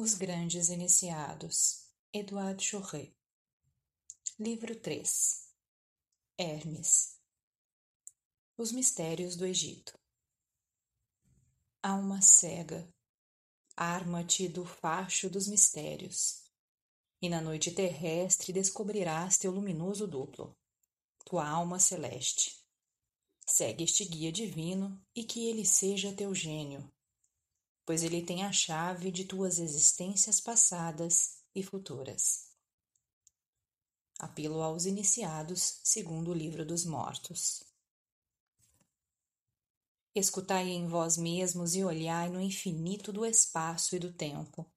Os Grandes Iniciados, Eduardo Chorret Livro 3 Hermes. Os Mistérios do Egito. Alma cega, arma-te do facho dos mistérios, e na noite terrestre descobrirás teu luminoso duplo, tua alma celeste. Segue este guia divino e que ele seja teu gênio, pois ele tem a chave de tuas existências passadas e futuras. Apelo aos iniciados, segundo o livro dos mortos. Escutai em vós mesmos e olhai no infinito do espaço e do tempo.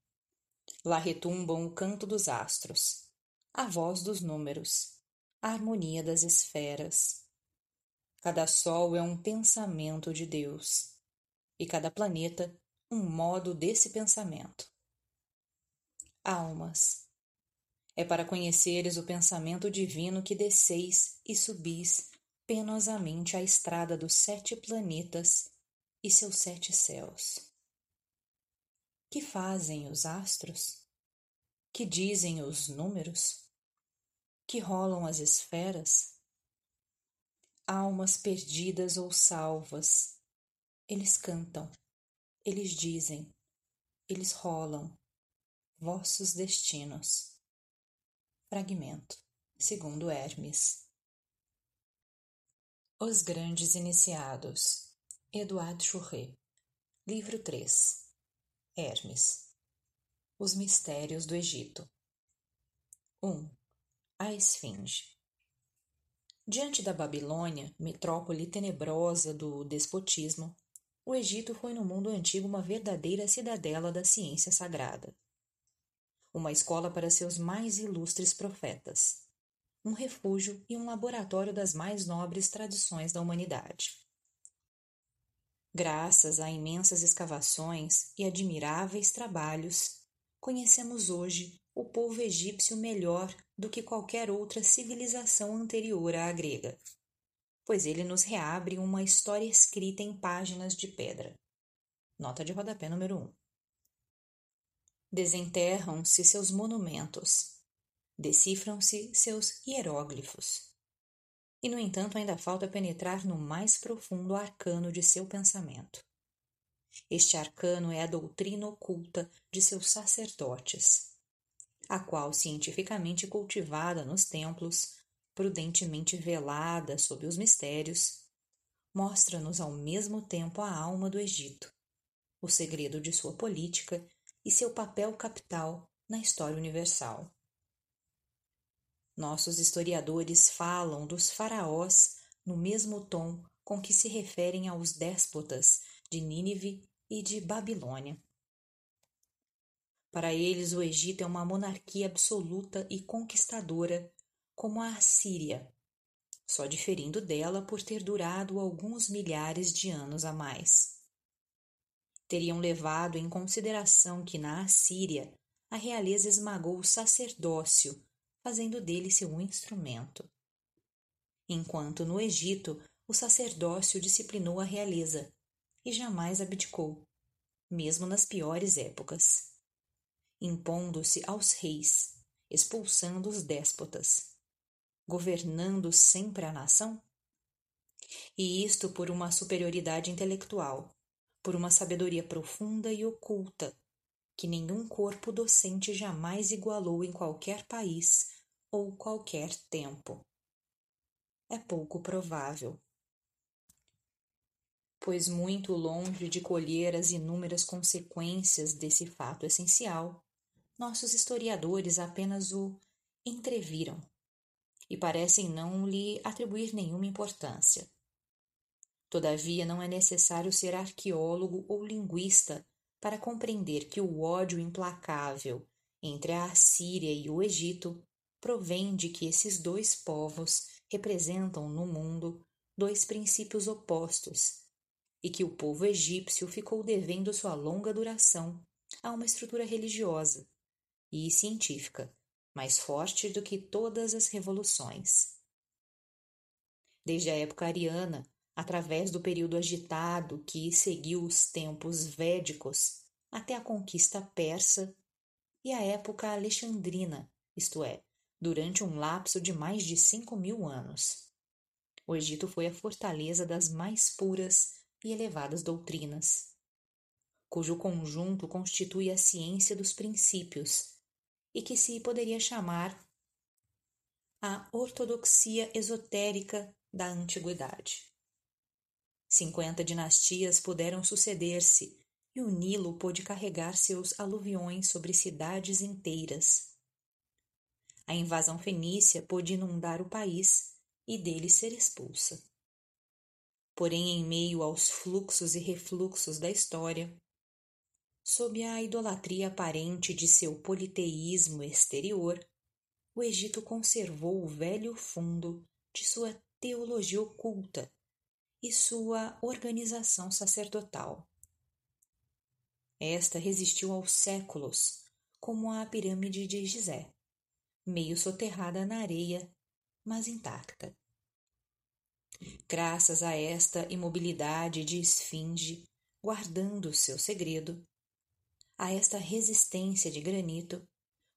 Lá retumbam o canto dos astros, a voz dos números, a harmonia das esferas. Cada sol é um pensamento de Deus, e cada planeta um modo desse pensamento. Almas. É para conheceres o pensamento divino que desceis e subis penosamente a estrada dos sete planetas e seus sete céus. Que fazem os astros? Que dizem os números? Que rolam as esferas? Almas perdidas ou salvas, eles cantam eles dizem, eles rolam, vossos destinos. Fragmento, segundo Hermes. Os Grandes Iniciados, Eduardo Churret, Livro 3, Hermes. Os Mistérios do Egito. 1. A Esfinge. Diante da Babilônia, metrópole tenebrosa do despotismo, o Egito foi no mundo antigo uma verdadeira cidadela da ciência sagrada. Uma escola para seus mais ilustres profetas. Um refúgio e um laboratório das mais nobres tradições da humanidade. Graças a imensas escavações e admiráveis trabalhos, conhecemos hoje o povo egípcio melhor do que qualquer outra civilização anterior à grega pois ele nos reabre uma história escrita em páginas de pedra. Nota de rodapé número 1. Desenterram-se seus monumentos, decifram-se seus hieróglifos. E, no entanto, ainda falta penetrar no mais profundo arcano de seu pensamento. Este arcano é a doutrina oculta de seus sacerdotes, a qual, cientificamente cultivada nos templos, prudentemente velada sob os mistérios, mostra-nos ao mesmo tempo a alma do Egito, o segredo de sua política e seu papel capital na história universal. Nossos historiadores falam dos faraós no mesmo tom com que se referem aos déspotas de Nínive e de Babilônia. Para eles, o Egito é uma monarquia absoluta e conquistadora como a Assíria, só diferindo dela por ter durado alguns milhares de anos a mais. Teriam levado em consideração que na Assíria a realeza esmagou o sacerdócio, fazendo dele seu instrumento. Enquanto no Egito o sacerdócio disciplinou a realeza e jamais abdicou, mesmo nas piores épocas, impondo-se aos reis, expulsando os déspotas governando sempre a nação? E isto por uma superioridade intelectual, por uma sabedoria profunda e oculta, que nenhum corpo docente jamais igualou em qualquer país ou qualquer tempo. É pouco provável. Pois, muito longe de colher as inúmeras consequências desse fato essencial, nossos historiadores apenas o entreviram e parecem não lhe atribuir nenhuma importância. Todavia, não é necessário ser arqueólogo ou linguista para compreender que o ódio implacável entre a Assíria e o Egito provém de que esses dois povos representam no mundo dois princípios opostos e que o povo egípcio ficou devendo sua longa duração a uma estrutura religiosa e científica mais forte do que todas as revoluções. Desde a época ariana, através do período agitado que seguiu os tempos védicos, até a conquista persa e a época alexandrina, isto é, durante um lapso de mais de cinco mil anos. O Egito foi a fortaleza das mais puras e elevadas doutrinas, cujo conjunto constitui a ciência dos princípios e que se poderia chamar a ortodoxia esotérica da antiguidade. Cinquenta dinastias puderam suceder-se e o Nilo pôde carregar seus aluviões sobre cidades inteiras. A invasão fenícia pôde inundar o país e dele ser expulsa. Porém, em meio aos fluxos e refluxos da história, sob a idolatria aparente de seu politeísmo exterior, o Egito conservou o velho fundo de sua teologia oculta e sua organização sacerdotal. Esta resistiu aos séculos, como a pirâmide de Gizé, meio soterrada na areia, mas intacta. Graças a esta imobilidade de esfinge, guardando seu segredo, a esta resistência de granito,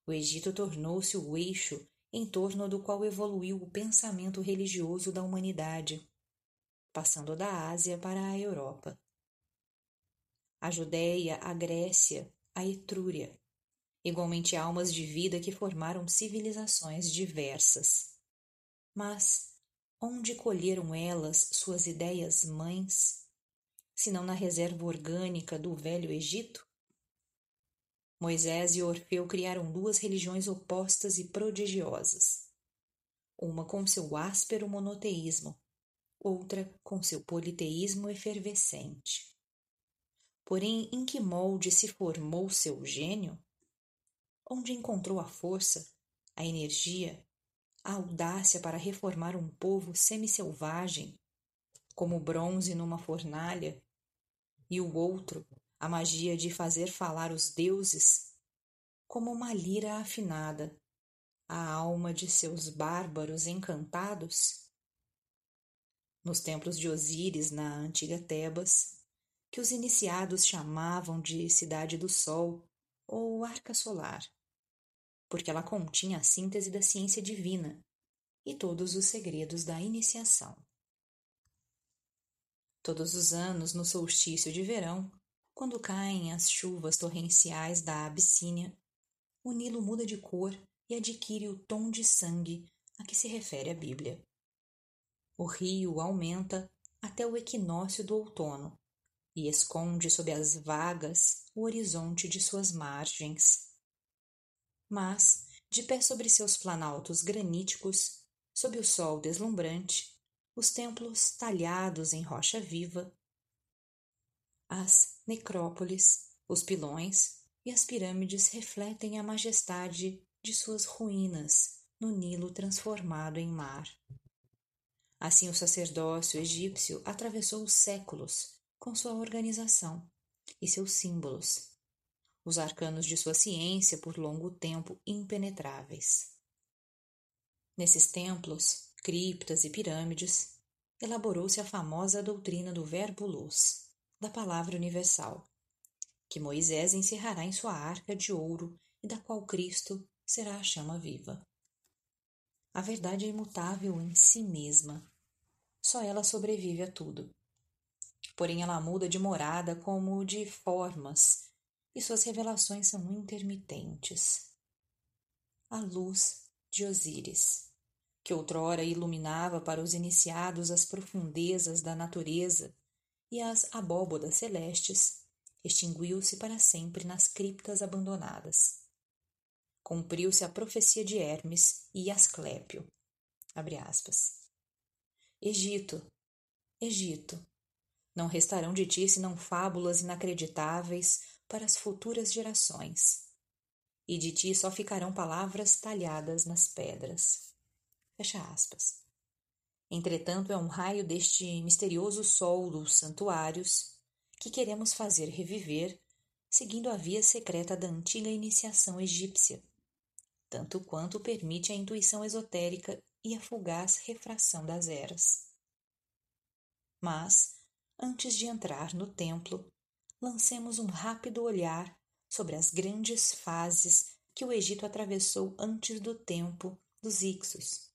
o Egito tornou-se o eixo em torno do qual evoluiu o pensamento religioso da humanidade, passando da Ásia para a Europa a Judéia, a Grécia, a Etrúria, igualmente almas de vida que formaram civilizações diversas. Mas onde colheram elas suas ideias mães, se não na reserva orgânica do velho Egito? Moisés e Orfeu criaram duas religiões opostas e prodigiosas. Uma com seu áspero monoteísmo, outra com seu politeísmo efervescente. Porém, em que molde se formou seu gênio? Onde encontrou a força, a energia, a audácia para reformar um povo semi-selvagem, como bronze numa fornalha, e o outro, a magia de fazer falar os deuses, como uma lira afinada, a alma de seus bárbaros encantados? Nos templos de Osíris, na antiga Tebas, que os iniciados chamavam de Cidade do Sol ou Arca Solar, porque ela continha a síntese da ciência divina e todos os segredos da iniciação. Todos os anos, no solstício de verão, quando caem as chuvas torrenciais da Abissínia, o Nilo muda de cor e adquire o tom de sangue a que se refere a Bíblia. O rio aumenta até o equinócio do outono, e esconde sob as vagas o horizonte de suas margens. Mas, de pé sobre seus planaltos graníticos, sob o sol deslumbrante, os templos talhados em rocha viva, as necrópolis, os pilões e as pirâmides refletem a majestade de suas ruínas no Nilo transformado em mar. Assim, o sacerdócio egípcio atravessou os séculos com sua organização e seus símbolos, os arcanos de sua ciência por longo tempo impenetráveis. Nesses templos, criptas e pirâmides, elaborou-se a famosa doutrina do Verbo Luz, da Palavra Universal, que Moisés encerrará em sua arca de ouro e da qual Cristo será a chama viva. A verdade é imutável em si mesma. Só ela sobrevive a tudo porém ela muda de morada como de formas, e suas revelações são intermitentes. A luz de Osíris, que outrora iluminava para os iniciados as profundezas da natureza e as abóbodas celestes, extinguiu-se para sempre nas criptas abandonadas. Cumpriu-se a profecia de Hermes e Asclépio. Egito, Egito, não restarão de ti senão fábulas inacreditáveis para as futuras gerações. E de ti só ficarão palavras talhadas nas pedras. Fecha aspas. Entretanto, é um raio deste misterioso sol dos santuários que queremos fazer reviver, seguindo a via secreta da antiga iniciação egípcia, tanto quanto permite a intuição esotérica e a fugaz refração das eras. Mas, antes de entrar no templo, lancemos um rápido olhar sobre as grandes fases que o Egito atravessou antes do tempo dos Ixos.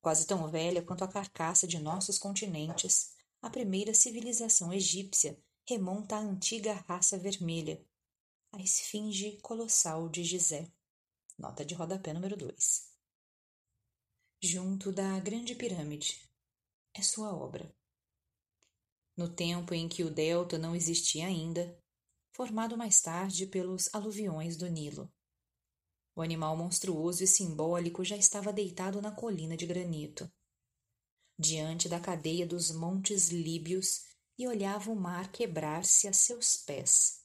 Quase tão velha quanto a carcaça de nossos continentes, a primeira civilização egípcia remonta à antiga raça vermelha, a esfinge colossal de Gizé. Nota de rodapé número 2. Junto da Grande Pirâmide. É sua obra. No tempo em que o delta não existia ainda, formado mais tarde pelos aluviões do Nilo. O animal monstruoso e simbólico já estava deitado na colina de granito, diante da cadeia dos montes líbios e olhava o mar quebrar-se a seus pés,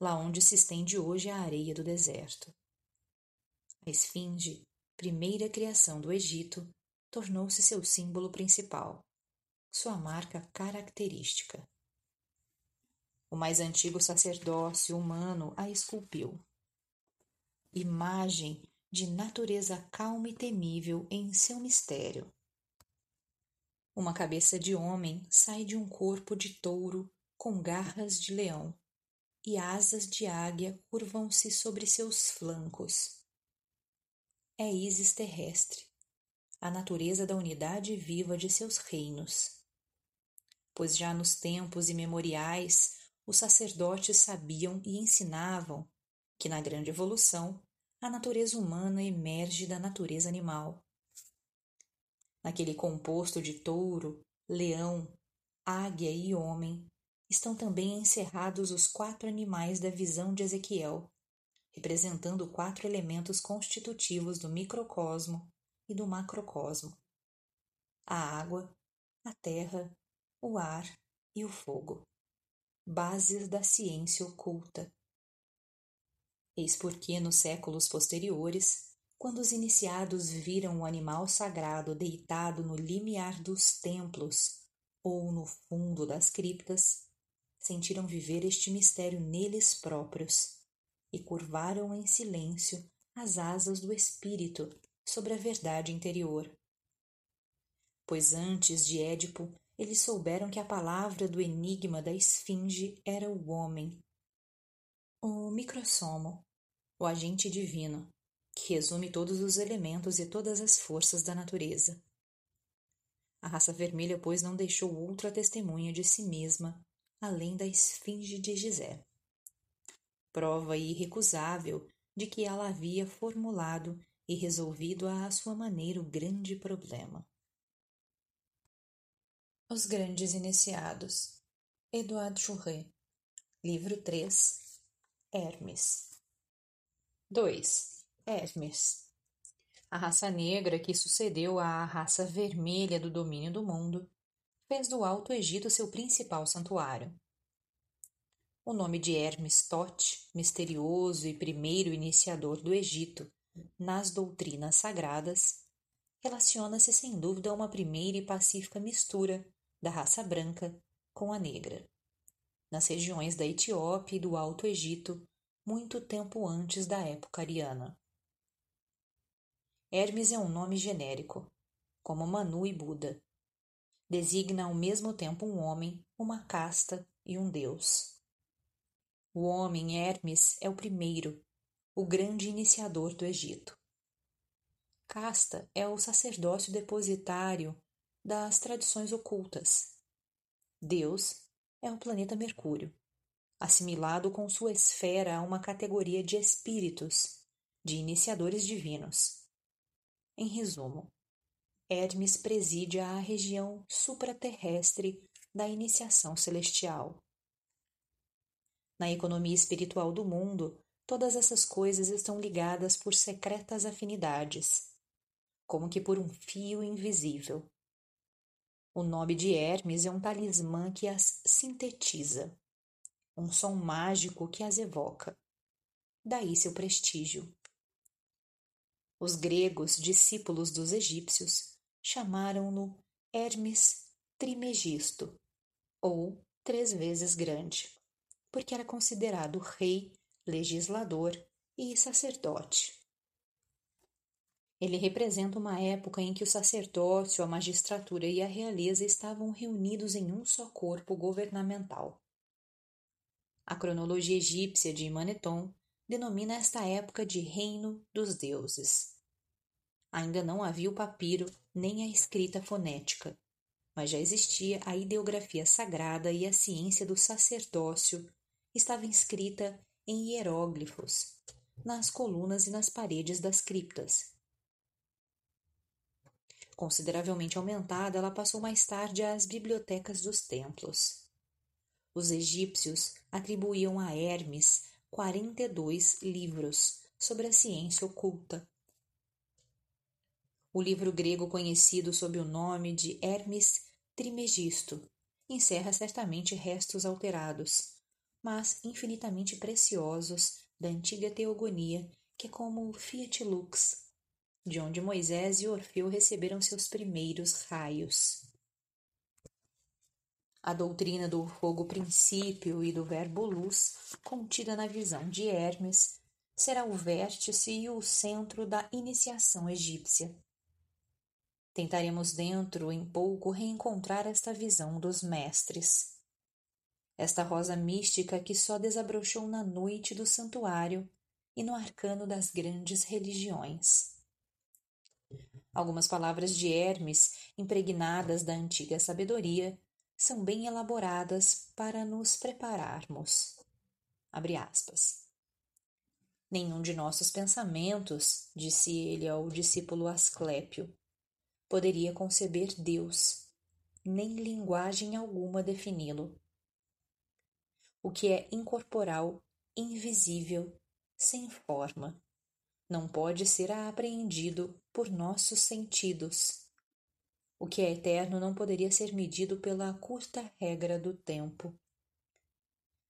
lá onde se estende hoje a areia do deserto. A esfinge, primeira criação do Egito, tornou-se seu símbolo principal, sua marca característica. O mais antigo sacerdócio humano a esculpiu. Imagem de natureza calma e temível em seu mistério. Uma cabeça de homem sai de um corpo de touro com garras de leão, e asas de águia curvam-se sobre seus flancos. É Isis terrestre, a natureza da unidade viva de seus reinos. Pois já nos tempos imemoriais os sacerdotes sabiam e ensinavam que na grande evolução a natureza humana emerge da natureza animal. Naquele composto de touro, leão, águia e homem estão também encerrados os quatro animais da visão de Ezequiel, representando quatro elementos constitutivos do microcosmo e do macrocosmo: a água, a terra, o ar e o fogo bases da ciência oculta. Eis porque, nos séculos posteriores, quando os iniciados viram o animal sagrado deitado no limiar dos templos ou no fundo das criptas, sentiram viver este mistério neles próprios e curvaram em silêncio as asas do espírito sobre a verdade interior. Pois antes de Édipo eles souberam que a palavra do enigma da esfinge era o homem, o microsomo, o agente divino, que resume todos os elementos e todas as forças da natureza. A raça vermelha, pois, não deixou outra testemunha de si mesma além da esfinge de Gizé. Prova irrecusável de que ela havia formulado e resolvido à sua maneira o grande problema. Os Grandes Iniciados Edouard Chouret Livro 3 Hermes 2. Hermes A raça negra que sucedeu à raça vermelha do domínio do mundo fez do Alto Egito seu principal santuário. O nome de Hermes Tote, misterioso e primeiro iniciador do Egito nas doutrinas sagradas, relaciona-se sem dúvida a uma primeira e pacífica mistura da raça branca com a negra, nas regiões da Etiópia e do Alto Egito, muito tempo antes da época ariana. Hermes é um nome genérico, como Manu e Buda. Designa ao mesmo tempo um homem, uma casta e um deus. O homem Hermes é o primeiro, o grande iniciador do Egito. Casta é o sacerdócio depositário das tradições ocultas. Deus é o planeta Mercúrio, assimilado com sua esfera a uma categoria de espíritos, de iniciadores divinos. Em resumo, Hermes preside a região supraterrestre da iniciação celestial. Na economia espiritual do mundo, todas essas coisas estão ligadas por secretas afinidades, como que por um fio invisível. O nome de Hermes é um talismã que as sintetiza, um som mágico que as evoca. Daí seu prestígio. Os gregos, discípulos dos egípcios, chamaram-no Hermes Trimegisto, ou três vezes grande, porque era considerado rei, legislador e sacerdote. Ele representa uma época em que o sacerdócio, a magistratura e a realeza estavam reunidos em um só corpo governamental. A cronologia egípcia de Maneton denomina esta época de Reino dos Deuses. Ainda não havia o papiro nem a escrita fonética, mas já existia a ideografia sagrada e a ciência do sacerdócio estava inscrita em hieróglifos, nas colunas e nas paredes das criptas. Consideravelmente aumentada, ela passou mais tarde às bibliotecas dos templos. Os egípcios atribuíam a Hermes 42 livros sobre a ciência oculta. O livro grego conhecido sob o nome de Hermes Trimegisto encerra certamente restos alterados, mas infinitamente preciosos da antiga teogonia, que é como o Fiat Lux, de onde Moisés e Orfeu receberam seus primeiros raios. A doutrina do fogo princípio e do verbo luz, contida na visão de Hermes, será o vértice e o centro da iniciação egípcia. Tentaremos dentro em pouco reencontrar esta visão dos mestres. Esta rosa mística que só desabrochou na noite do santuário e no arcano das grandes religiões. Algumas palavras de Hermes, impregnadas da antiga sabedoria, são bem elaboradas para nos prepararmos. Abre aspas. Nenhum de nossos pensamentos, disse ele ao discípulo Asclépio, poderia conceber Deus, nem linguagem alguma defini-lo. O que é incorporal, invisível, sem forma, não pode ser apreendido por nossos sentidos o que é eterno não poderia ser medido pela curta regra do tempo.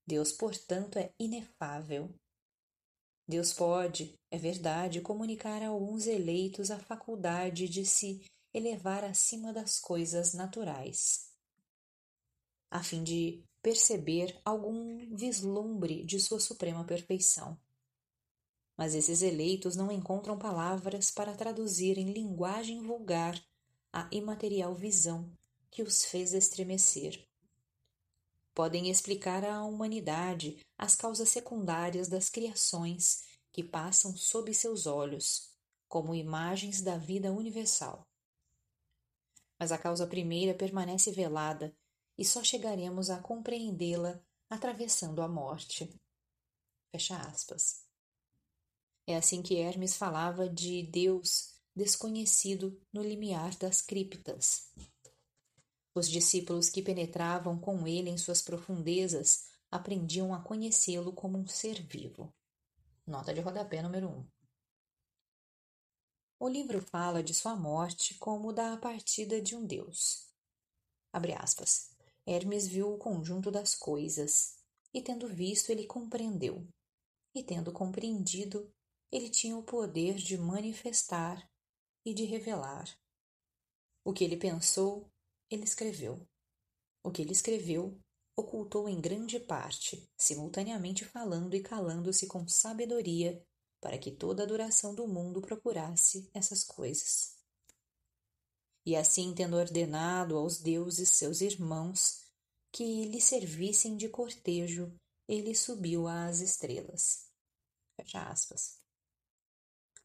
Deus, portanto, é inefável. Deus pode, é verdade, comunicar a alguns eleitos a faculdade de se elevar acima das coisas naturais, a fim de perceber algum vislumbre de sua suprema perfeição. Mas esses eleitos não encontram palavras para traduzir em linguagem vulgar a imaterial visão que os fez estremecer. Podem explicar à humanidade as causas secundárias das criações que passam sob seus olhos, como imagens da vida universal. Mas a causa primeira permanece velada e só chegaremos a compreendê-la atravessando a morte. Fecha aspas. É assim que Hermes falava de Deus desconhecido no limiar das criptas. Os discípulos que penetravam com ele em suas profundezas aprendiam a conhecê-lo como um ser vivo. Nota de rodapé número 1. Um. O livro fala de sua morte como da partida de um deus. Abre aspas. Hermes viu o conjunto das coisas, e tendo visto, ele compreendeu. E tendo compreendido, ele tinha o poder de manifestar e de revelar. O que ele pensou, ele escreveu. O que ele escreveu, ocultou em grande parte, simultaneamente falando e calando-se com sabedoria, para que toda a duração do mundo procurasse essas coisas. E assim, tendo ordenado aos deuses seus irmãos que lhe servissem de cortejo, ele subiu às estrelas. Fecha aspas.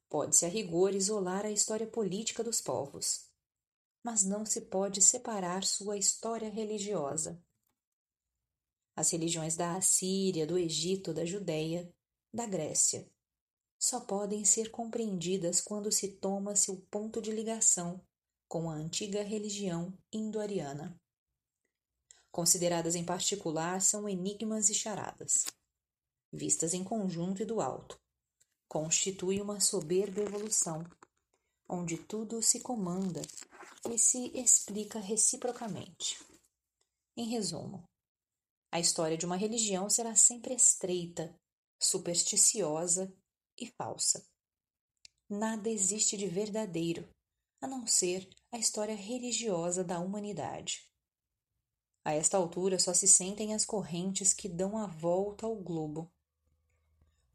Pode-se a rigor isolar a história política dos povos, mas não se pode separar sua história religiosa. As religiões da Assíria, do Egito, da Judéia, da Grécia, só podem ser compreendidas quando se toma seu ponto de ligação com a antiga religião indo-ariana. Consideradas em particular, são enigmas e charadas, vistas em conjunto e do alto constitui uma soberba evolução, onde tudo se comanda e se explica reciprocamente. Em resumo, a história de uma religião será sempre estreita, supersticiosa e falsa. Nada existe de verdadeiro, a não ser a história religiosa da humanidade. A esta altura só se sentem as correntes que dão a volta ao globo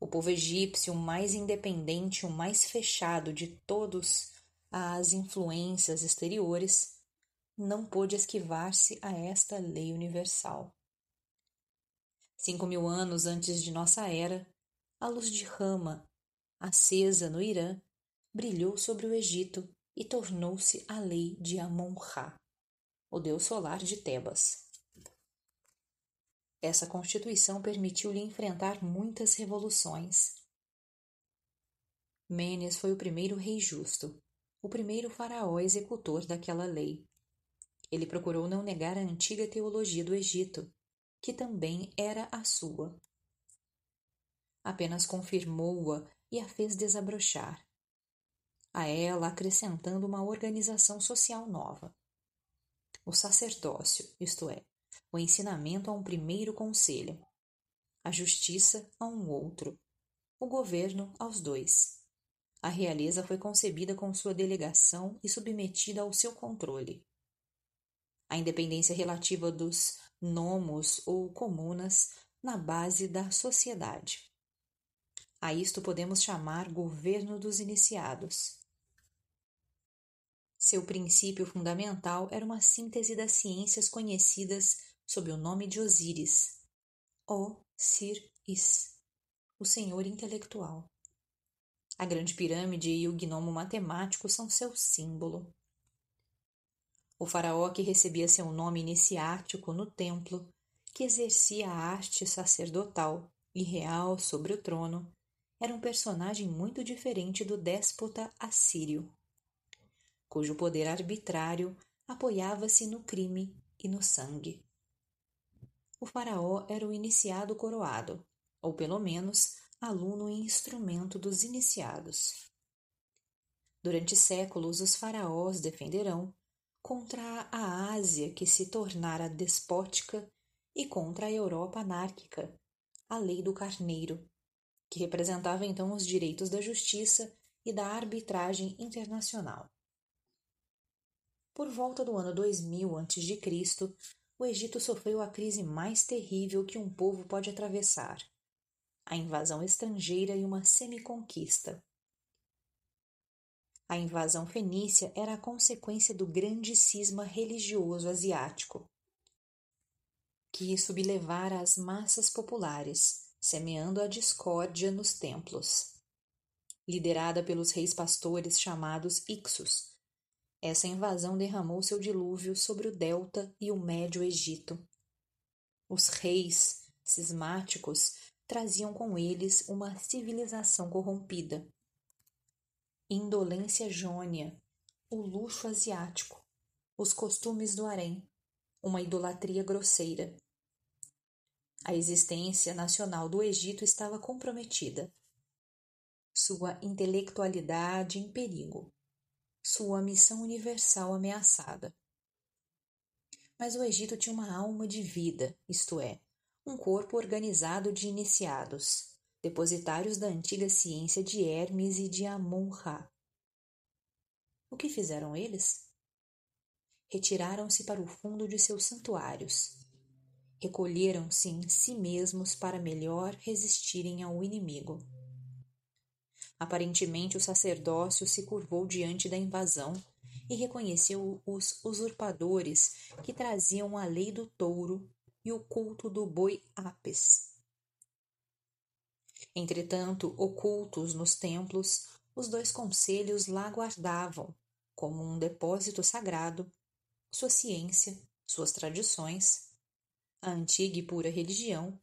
o povo egípcio, mais independente, o mais fechado de todos as influências exteriores, não pôde esquivar-se a esta lei universal. Cinco mil anos antes de nossa era, a luz de Rama, acesa no Irã, brilhou sobre o Egito e tornou-se a lei de Amon-Ra, o deus solar de Tebas. Essa constituição permitiu-lhe enfrentar muitas revoluções. Mênias foi o primeiro rei justo, o primeiro faraó executor daquela lei. Ele procurou não negar a antiga teologia do Egito, que também era a sua. Apenas confirmou-a e a fez desabrochar, a ela acrescentando uma organização social nova. O sacerdócio, isto é, o ensinamento a um primeiro conselho, a justiça a um outro, o governo aos dois. A realeza foi concebida com sua delegação e submetida ao seu controle. A independência relativa dos nomos ou comunas na base da sociedade. A isto podemos chamar governo dos iniciados. Seu princípio fundamental era uma síntese das ciências conhecidas sob o nome de Osíris, O-Sir-Is, o senhor intelectual. A grande pirâmide e o gnomo matemático são seu símbolo. O faraó que recebia seu nome iniciático no templo, que exercia a arte sacerdotal e real sobre o trono, era um personagem muito diferente do déspota assírio, cujo poder arbitrário apoiava-se no crime e no sangue o faraó era o iniciado coroado, ou pelo menos aluno e instrumento dos iniciados. Durante séculos, os faraós defenderão contra a Ásia que se tornara despótica e contra a Europa anárquica, a lei do carneiro, que representava então os direitos da justiça e da arbitragem internacional. Por volta do ano 2000 a.C., o Egito sofreu a crise mais terrível que um povo pode atravessar: a invasão estrangeira e uma semiconquista. A invasão fenícia era a consequência do grande cisma religioso asiático, que sublevara as massas populares, semeando a discórdia nos templos. Liderada pelos reis pastores chamados Ixos, essa invasão derramou seu dilúvio sobre o Delta e o Médio Egito. Os reis cismáticos traziam com eles uma civilização corrompida, indolência jônia, o luxo asiático, os costumes do harém, uma idolatria grosseira. A existência nacional do Egito estava comprometida. Sua intelectualidade em perigo sua missão universal ameaçada. Mas o Egito tinha uma alma de vida, isto é, um corpo organizado de iniciados, depositários da antiga ciência de Hermes e de Amon-Ra. O que fizeram eles? Retiraram-se para o fundo de seus santuários. Recolheram-se em si mesmos para melhor resistirem ao inimigo. Aparentemente, o sacerdócio se curvou diante da invasão e reconheceu os usurpadores que traziam a lei do touro e o culto do boi Apis. Entretanto, ocultos nos templos, os dois conselhos lá guardavam, como um depósito sagrado, sua ciência, suas tradições, a antiga e pura religião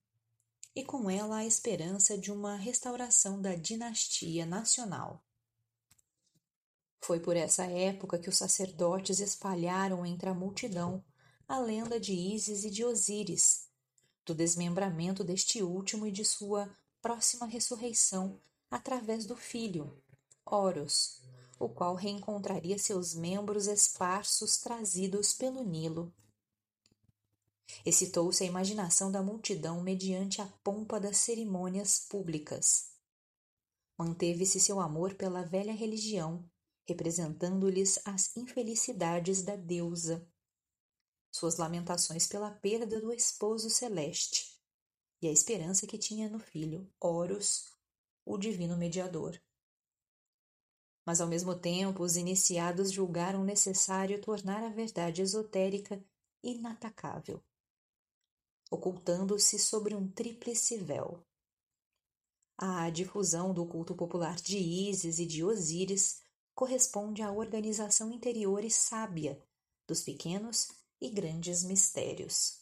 e com ela a esperança de uma restauração da dinastia nacional. Foi por essa época que os sacerdotes espalharam entre a multidão a lenda de Ísis e de Osíris, do desmembramento deste último e de sua próxima ressurreição através do filho, Horus, o qual reencontraria seus membros esparsos trazidos pelo Nilo. Excitou-se a imaginação da multidão mediante a pompa das cerimônias públicas. Manteve-se seu amor pela velha religião, representando-lhes as infelicidades da deusa, suas lamentações pela perda do esposo celeste e a esperança que tinha no filho, Horus, o divino mediador. Mas ao mesmo tempo, os iniciados julgaram necessário tornar a verdade esotérica inatacável ocultando-se sobre um tríplice véu. A difusão do culto popular de Ísis e de Osíris corresponde à organização interior e sábia dos pequenos e grandes mistérios,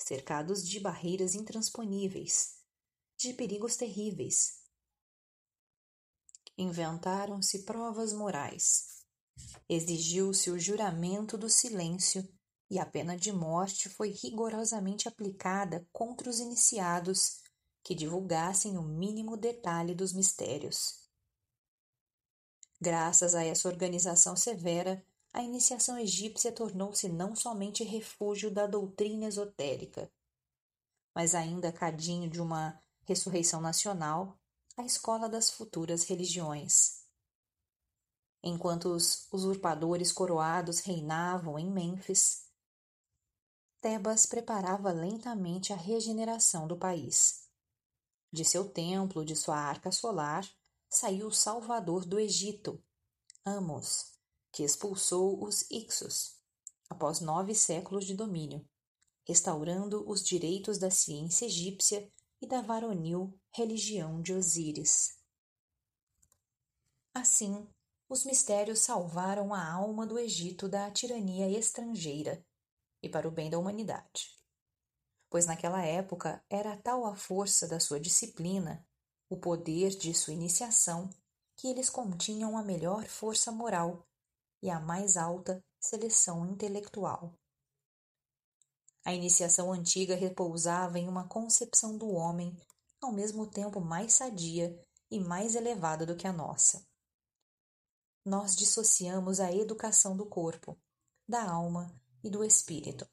cercados de barreiras intransponíveis, de perigos terríveis. Inventaram-se provas morais. Exigiu-se o juramento do silêncio e a pena de morte foi rigorosamente aplicada contra os iniciados que divulgassem o mínimo detalhe dos mistérios. Graças a essa organização severa, a iniciação egípcia tornou-se não somente refúgio da doutrina esotérica, mas ainda cadinho de uma ressurreição nacional, a escola das futuras religiões. Enquanto os usurpadores coroados reinavam em Mênfis, Tebas preparava lentamente a regeneração do país. De seu templo, de sua arca solar, saiu o salvador do Egito, Amos, que expulsou os Ixos, após nove séculos de domínio, restaurando os direitos da ciência egípcia e da varonil religião de Osíris. Assim, os mistérios salvaram a alma do Egito da tirania estrangeira para o bem da humanidade. Pois naquela época era tal a força da sua disciplina, o poder de sua iniciação, que eles continham a melhor força moral e a mais alta seleção intelectual. A iniciação antiga repousava em uma concepção do homem ao mesmo tempo mais sadia e mais elevada do que a nossa. Nós dissociamos a educação do corpo, da alma e do espírito.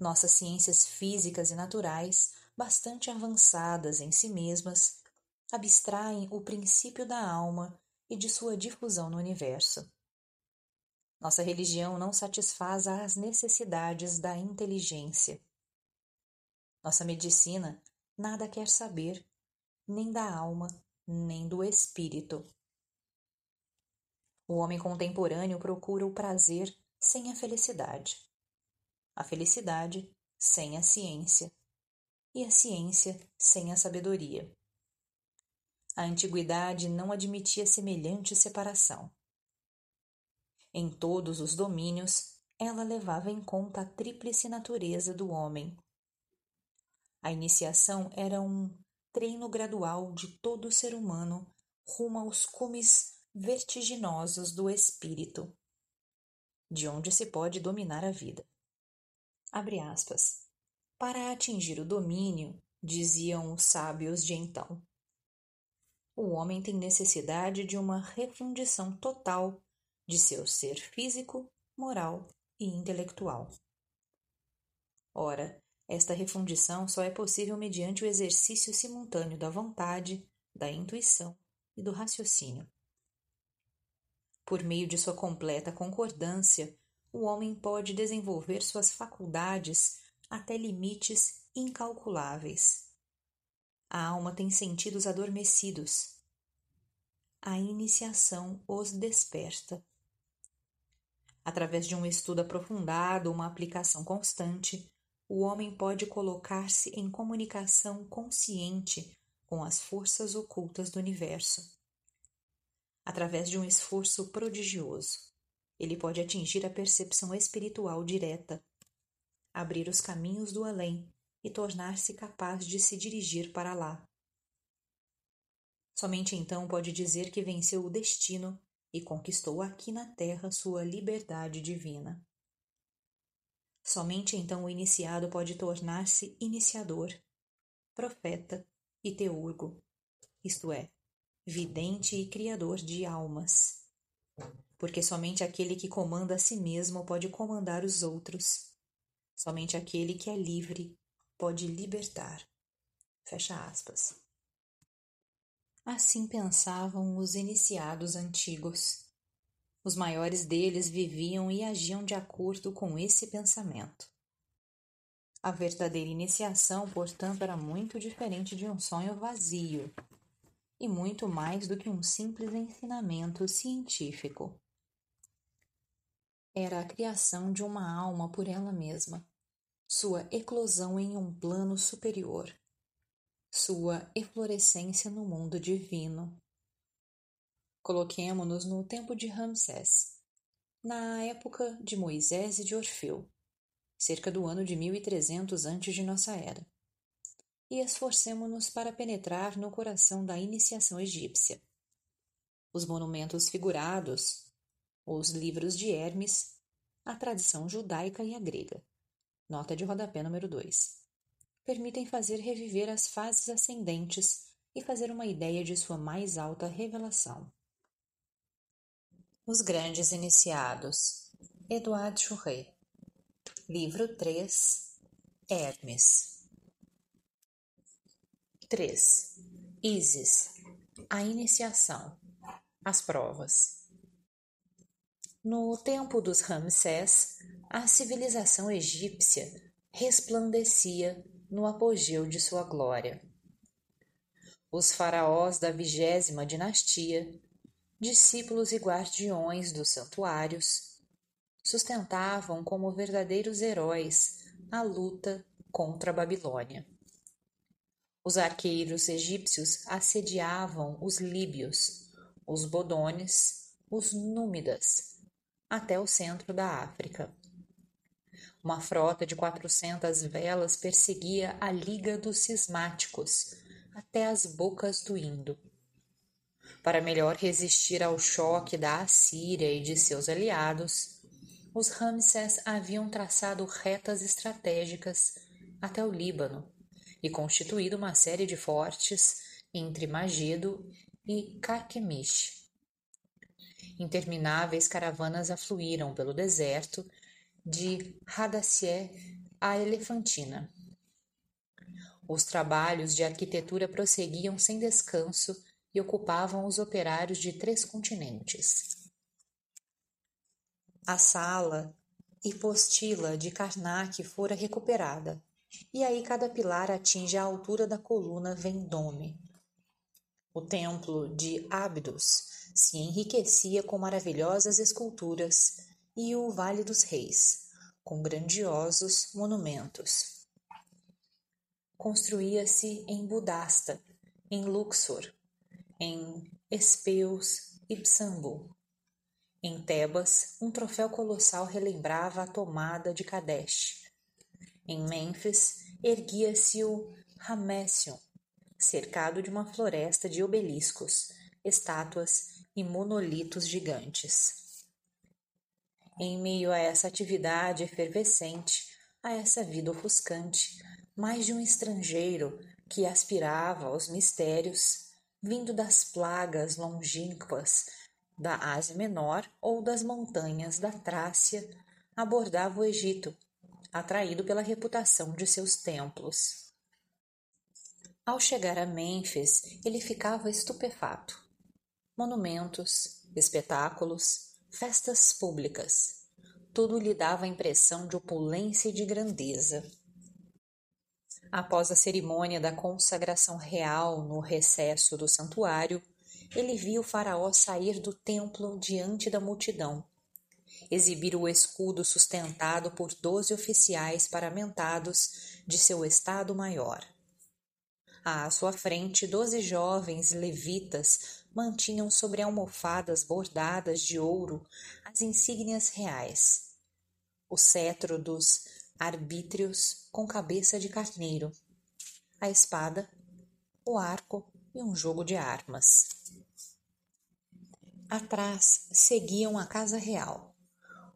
Nossas ciências físicas e naturais, bastante avançadas em si mesmas, abstraem o princípio da alma e de sua difusão no universo. Nossa religião não satisfaz às necessidades da inteligência. Nossa medicina nada quer saber, nem da alma, nem do espírito. O homem contemporâneo procura o prazer sem a felicidade, a felicidade sem a ciência, e a ciência sem a sabedoria. A antiguidade não admitia semelhante separação. Em todos os domínios, ela levava em conta a tríplice natureza do homem. A iniciação era um treino gradual de todo ser humano rumo aos cumes vertiginosos do espírito, de onde se pode dominar a vida. Abre aspas. Para atingir o domínio, diziam os sábios de então, o homem tem necessidade de uma refundição total de seu ser físico, moral e intelectual. Ora, esta refundição só é possível mediante o exercício simultâneo da vontade, da intuição e do raciocínio. Por meio de sua completa concordância, o homem pode desenvolver suas faculdades até limites incalculáveis. A alma tem sentidos adormecidos. A iniciação os desperta. Através de um estudo aprofundado, uma aplicação constante, o homem pode colocar-se em comunicação consciente com as forças ocultas do universo. Através de um esforço prodigioso, ele pode atingir a percepção espiritual direta, abrir os caminhos do além e tornar-se capaz de se dirigir para lá. Somente então pode dizer que venceu o destino e conquistou aqui na terra sua liberdade divina. Somente então o iniciado pode tornar-se iniciador, profeta e teurgo, isto é, vidente e criador de almas. Porque somente aquele que comanda a si mesmo pode comandar os outros. Somente aquele que é livre pode libertar. Fecha aspas. Assim pensavam os iniciados antigos. Os maiores deles viviam e agiam de acordo com esse pensamento. A verdadeira iniciação, portanto, era muito diferente de um sonho vazio e muito mais do que um simples ensinamento científico. Era a criação de uma alma por ela mesma, sua eclosão em um plano superior sua eflorescência no mundo divino. Coloquemo-nos no tempo de Ramsés, na época de Moisés e de Orfeu, cerca do ano de 1300 antes de nossa era, e esforcemo-nos para penetrar no coração da iniciação egípcia. Os monumentos figurados, os livros de Hermes, a tradição judaica e a grega. Nota de rodapé número 2. Permitem fazer reviver as fases ascendentes e fazer uma ideia de sua mais alta revelação. Os Grandes Iniciados, Edouard Chouret, Livro 3, Hermes. 3. Isis, a iniciação, as provas. No tempo dos Ramsés, a civilização egípcia resplandecia no apogeu de sua glória. Os faraós da vigésima dinastia discípulos e guardiões dos santuários, sustentavam como verdadeiros heróis a luta contra a Babilônia. Os arqueiros egípcios assediavam os líbios, os bodones, os númidas, até o centro da África. Uma frota de quatrocentas velas perseguia a Liga dos Cismáticos até as bocas do Indo para melhor resistir ao choque da Assíria e de seus aliados, os Ramsés haviam traçado retas estratégicas até o Líbano e constituído uma série de fortes entre Magido e Carquemish. Intermináveis caravanas afluíram pelo deserto de Hadassia a Elefantina. Os trabalhos de arquitetura prosseguiam sem descanso e ocupavam os operários de três continentes. A sala hipostila de Karnak fora recuperada, e aí cada pilar atinge a altura da coluna Vendôme. O templo de Abydos se enriquecia com maravilhosas esculturas e o Vale dos Reis, com grandiosos monumentos. Construía-se em Budasta, em Luxor, em Espeus e Psambu. Em Tebas, um troféu colossal relembrava a tomada de Kadesh. Em Mênfis, erguia-se o Ramession, cercado de uma floresta de obeliscos, estátuas e monolitos gigantes. Em meio a essa atividade efervescente, a essa vida ofuscante, mais de um estrangeiro que aspirava aos mistérios vindo das plagas longínquas da Ásia Menor ou das montanhas da Trácia, abordava o Egito, atraído pela reputação de seus templos. Ao chegar a Mênfis, ele ficava estupefato. Monumentos, espetáculos, festas públicas, tudo lhe dava a impressão de opulência e de grandeza. Após a cerimônia da consagração real no recesso do santuário, ele viu o faraó sair do templo diante da multidão, exibir o escudo sustentado por doze oficiais paramentados de seu estado maior. À sua frente, doze jovens levitas mantinham sobre almofadas bordadas de ouro as insígnias reais. O cetro dos arbítrios com cabeça de carneiro, a espada, o arco e um jogo de armas. Atrás seguiam a casa real,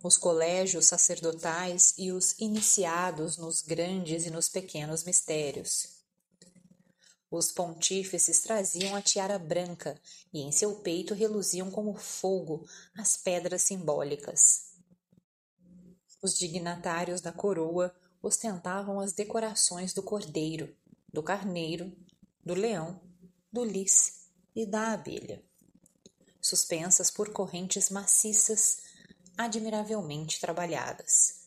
os colégios sacerdotais e os iniciados nos grandes e nos pequenos mistérios. Os pontífices traziam a tiara branca e em seu peito reluziam como fogo as pedras simbólicas. Os dignatários da coroa ostentavam as decorações do cordeiro, do carneiro, do leão, do lis e da abelha, suspensas por correntes maciças, admiravelmente trabalhadas.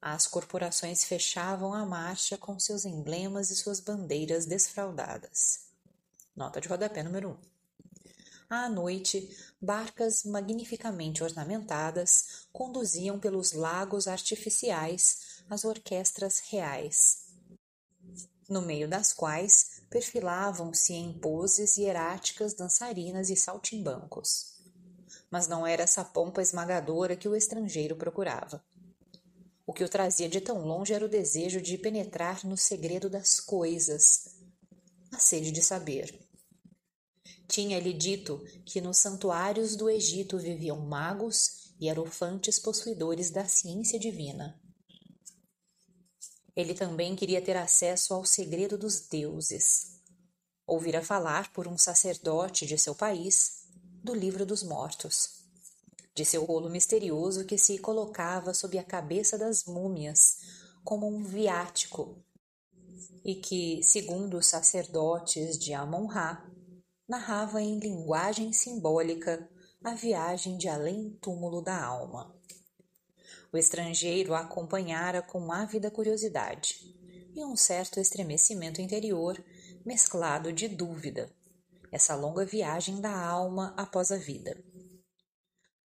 As corporações fechavam a marcha com seus emblemas e suas bandeiras desfraldadas. Nota de rodapé número 1. Um. À noite, barcas magnificamente ornamentadas conduziam pelos lagos artificiais as orquestras reais, no meio das quais perfilavam-se em poses hieráticas dançarinas e saltimbancos. Mas não era essa pompa esmagadora que o estrangeiro procurava. O que o trazia de tão longe era o desejo de penetrar no segredo das coisas, a sede de saber. Tinha-lhe dito que nos santuários do Egito viviam magos e hierofantes possuidores da ciência divina. Ele também queria ter acesso ao segredo dos deuses. Ouvira falar por um sacerdote de seu país do livro dos mortos, de seu rolo misterioso que se colocava sob a cabeça das múmias como um viático e que, segundo os sacerdotes de Amon-Ra, narrava em linguagem simbólica a viagem de além-túmulo da alma. O estrangeiro a acompanhara com ávida curiosidade e um certo estremecimento interior mesclado de dúvida, essa longa viagem da alma após a vida.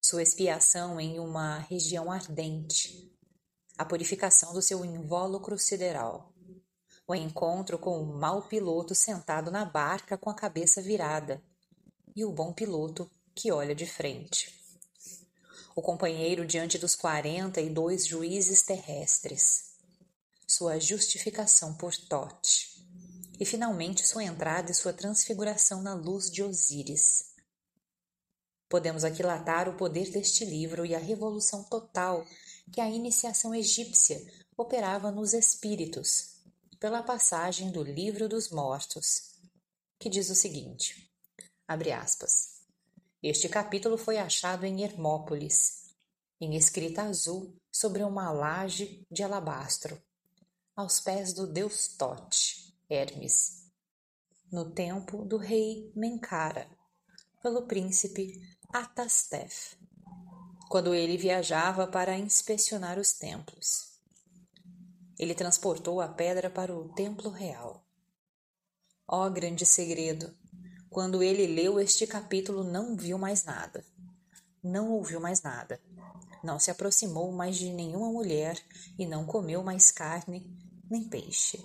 Sua expiação em uma região ardente, a purificação do seu invólucro sideral, o encontro com o mau piloto sentado na barca com a cabeça virada. E o bom piloto que olha de frente. O companheiro diante dos quarenta e dois juízes terrestres, sua justificação por Tote, e finalmente sua entrada e sua transfiguração na luz de Osíris. Podemos aquilatar o poder deste livro e a revolução total que a iniciação egípcia operava nos espíritos, pela passagem do Livro dos Mortos, que diz o seguinte: abre aspas. Este capítulo foi achado em Hermópolis, em escrita azul sobre uma laje de alabastro, aos pés do deus Tote, Hermes, no tempo do rei Mencara, pelo príncipe Atastef, quando ele viajava para inspecionar os templos. Ele transportou a pedra para o templo real. Ó grande segredo! Quando ele leu este capítulo, não viu mais nada. Não ouviu mais nada. Não se aproximou mais de nenhuma mulher e não comeu mais carne nem peixe.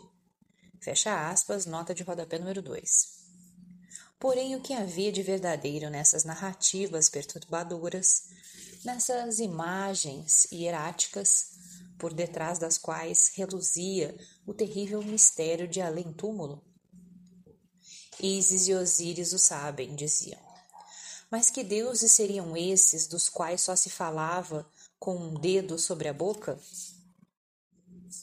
Fecha aspas, nota de rodapé número 2. Porém, o que havia de verdadeiro nessas narrativas perturbadoras, nessas imagens hieráticas, por detrás das quais reluzia o terrível mistério de além-túmulo, Ísis e Osíris o sabem, diziam. Mas que deuses seriam esses dos quais só se falava com um dedo sobre a boca?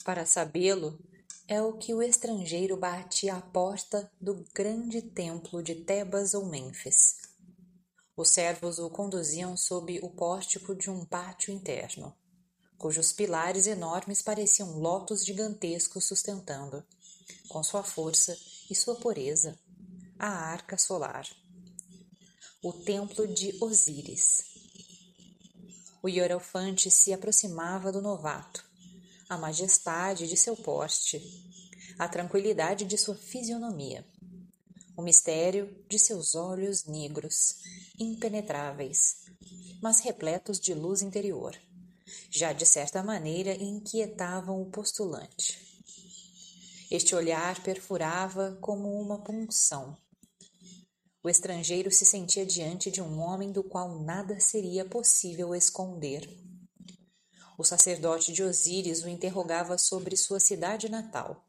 Para sabê-lo, é o que o estrangeiro batia à porta do grande templo de Tebas ou Mênfis. Os servos o conduziam sob o pórtico de um pátio interno, cujos pilares enormes pareciam lotos gigantescos sustentando, com sua força e sua pureza, a arca solar, o templo de Osíris. O hierofante se aproximava do novato, a majestade de seu porte, a tranquilidade de sua fisionomia, o mistério de seus olhos negros, impenetráveis, mas repletos de luz interior, já de certa maneira inquietavam o postulante. Este olhar perfurava como uma punção o estrangeiro se sentia diante de um homem do qual nada seria possível esconder. O sacerdote de Osíris o interrogava sobre sua cidade natal,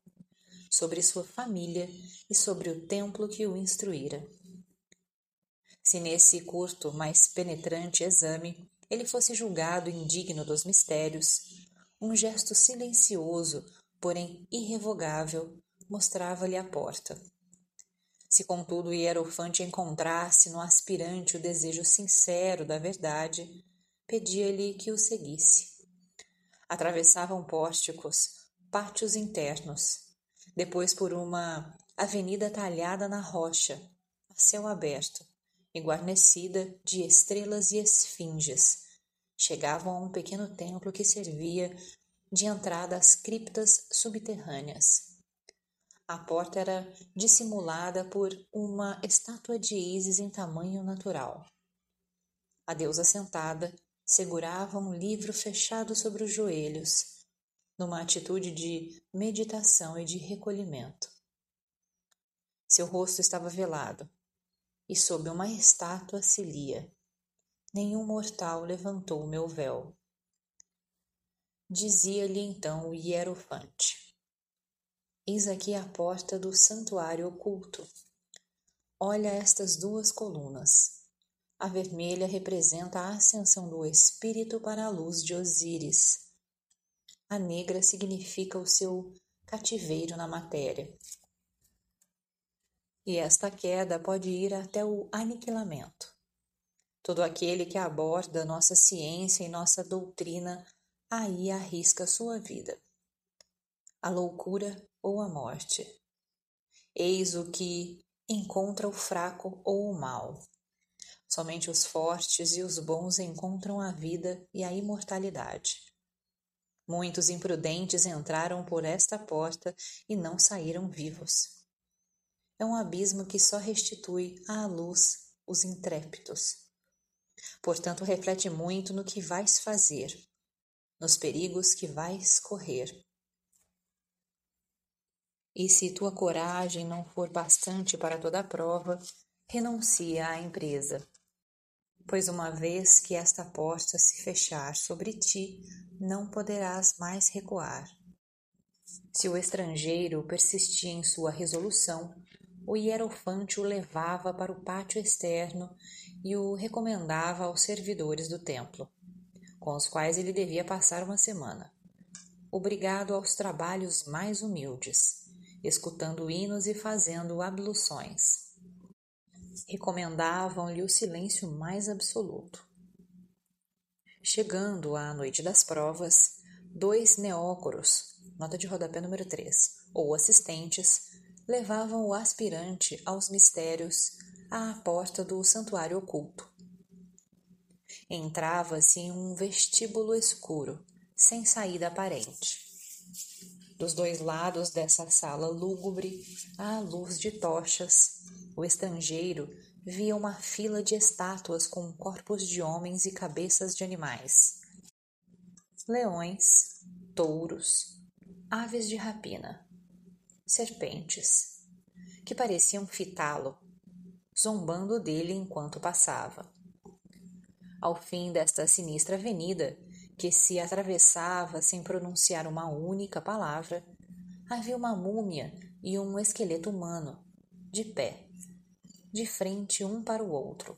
sobre sua família e sobre o templo que o instruíra. Se nesse curto, mas penetrante exame ele fosse julgado indigno dos mistérios, um gesto silencioso, porém irrevogável, mostrava-lhe a porta. Se, contudo, hierofante encontrasse no aspirante o desejo sincero da verdade, pedia-lhe que o seguisse. Atravessavam pórticos, pátios internos, depois por uma avenida talhada na rocha, a céu aberto, e guarnecida de estrelas e esfinges. Chegavam a um pequeno templo que servia de entrada às criptas subterrâneas. A porta era dissimulada por uma estátua de Ísis em tamanho natural. A deusa sentada segurava um livro fechado sobre os joelhos, numa atitude de meditação e de recolhimento. Seu rosto estava velado, e sob uma estátua se lia: Nenhum mortal levantou meu véu. Dizia-lhe então o hierofante: Eis aqui a porta do santuário oculto. Olha estas duas colunas. A vermelha representa a ascensão do espírito para a luz de Osíris. A negra significa o seu cativeiro na matéria. E esta queda pode ir até o aniquilamento. Todo aquele que aborda nossa ciência e nossa doutrina aí arrisca sua vida. A loucura ou a morte. Eis o que encontra o fraco ou o mal. Somente os fortes e os bons encontram a vida e a imortalidade. Muitos imprudentes entraram por esta porta e não saíram vivos é um abismo que só restitui à luz os intrépidos. Portanto, reflete muito no que vais fazer, nos perigos que vais correr. E se tua coragem não for bastante para toda a prova, renuncia à empresa. Pois uma vez que esta porta se fechar sobre ti, não poderás mais recuar. Se o estrangeiro persistir em sua resolução, o hierofante o levava para o pátio externo e o recomendava aos servidores do templo, com os quais ele devia passar uma semana, obrigado aos trabalhos mais humildes, escutando hinos e fazendo abluções. Recomendavam-lhe o silêncio mais absoluto. Chegando à noite das provas, dois neócoros, nota de rodapé número 3, ou assistentes, levavam o aspirante aos mistérios à porta do santuário oculto. Entrava-se em um vestíbulo escuro, sem saída aparente. Dos dois lados dessa sala lúgubre, à luz de tochas, o estrangeiro via uma fila de estátuas com corpos de homens e cabeças de animais. Leões, touros, aves de rapina, serpentes, que pareciam fitá-lo, zombando dele enquanto passava. Ao fim desta sinistra avenida, que se atravessava sem pronunciar uma única palavra, havia uma múmia e um esqueleto humano, de pé, de frente um para o outro.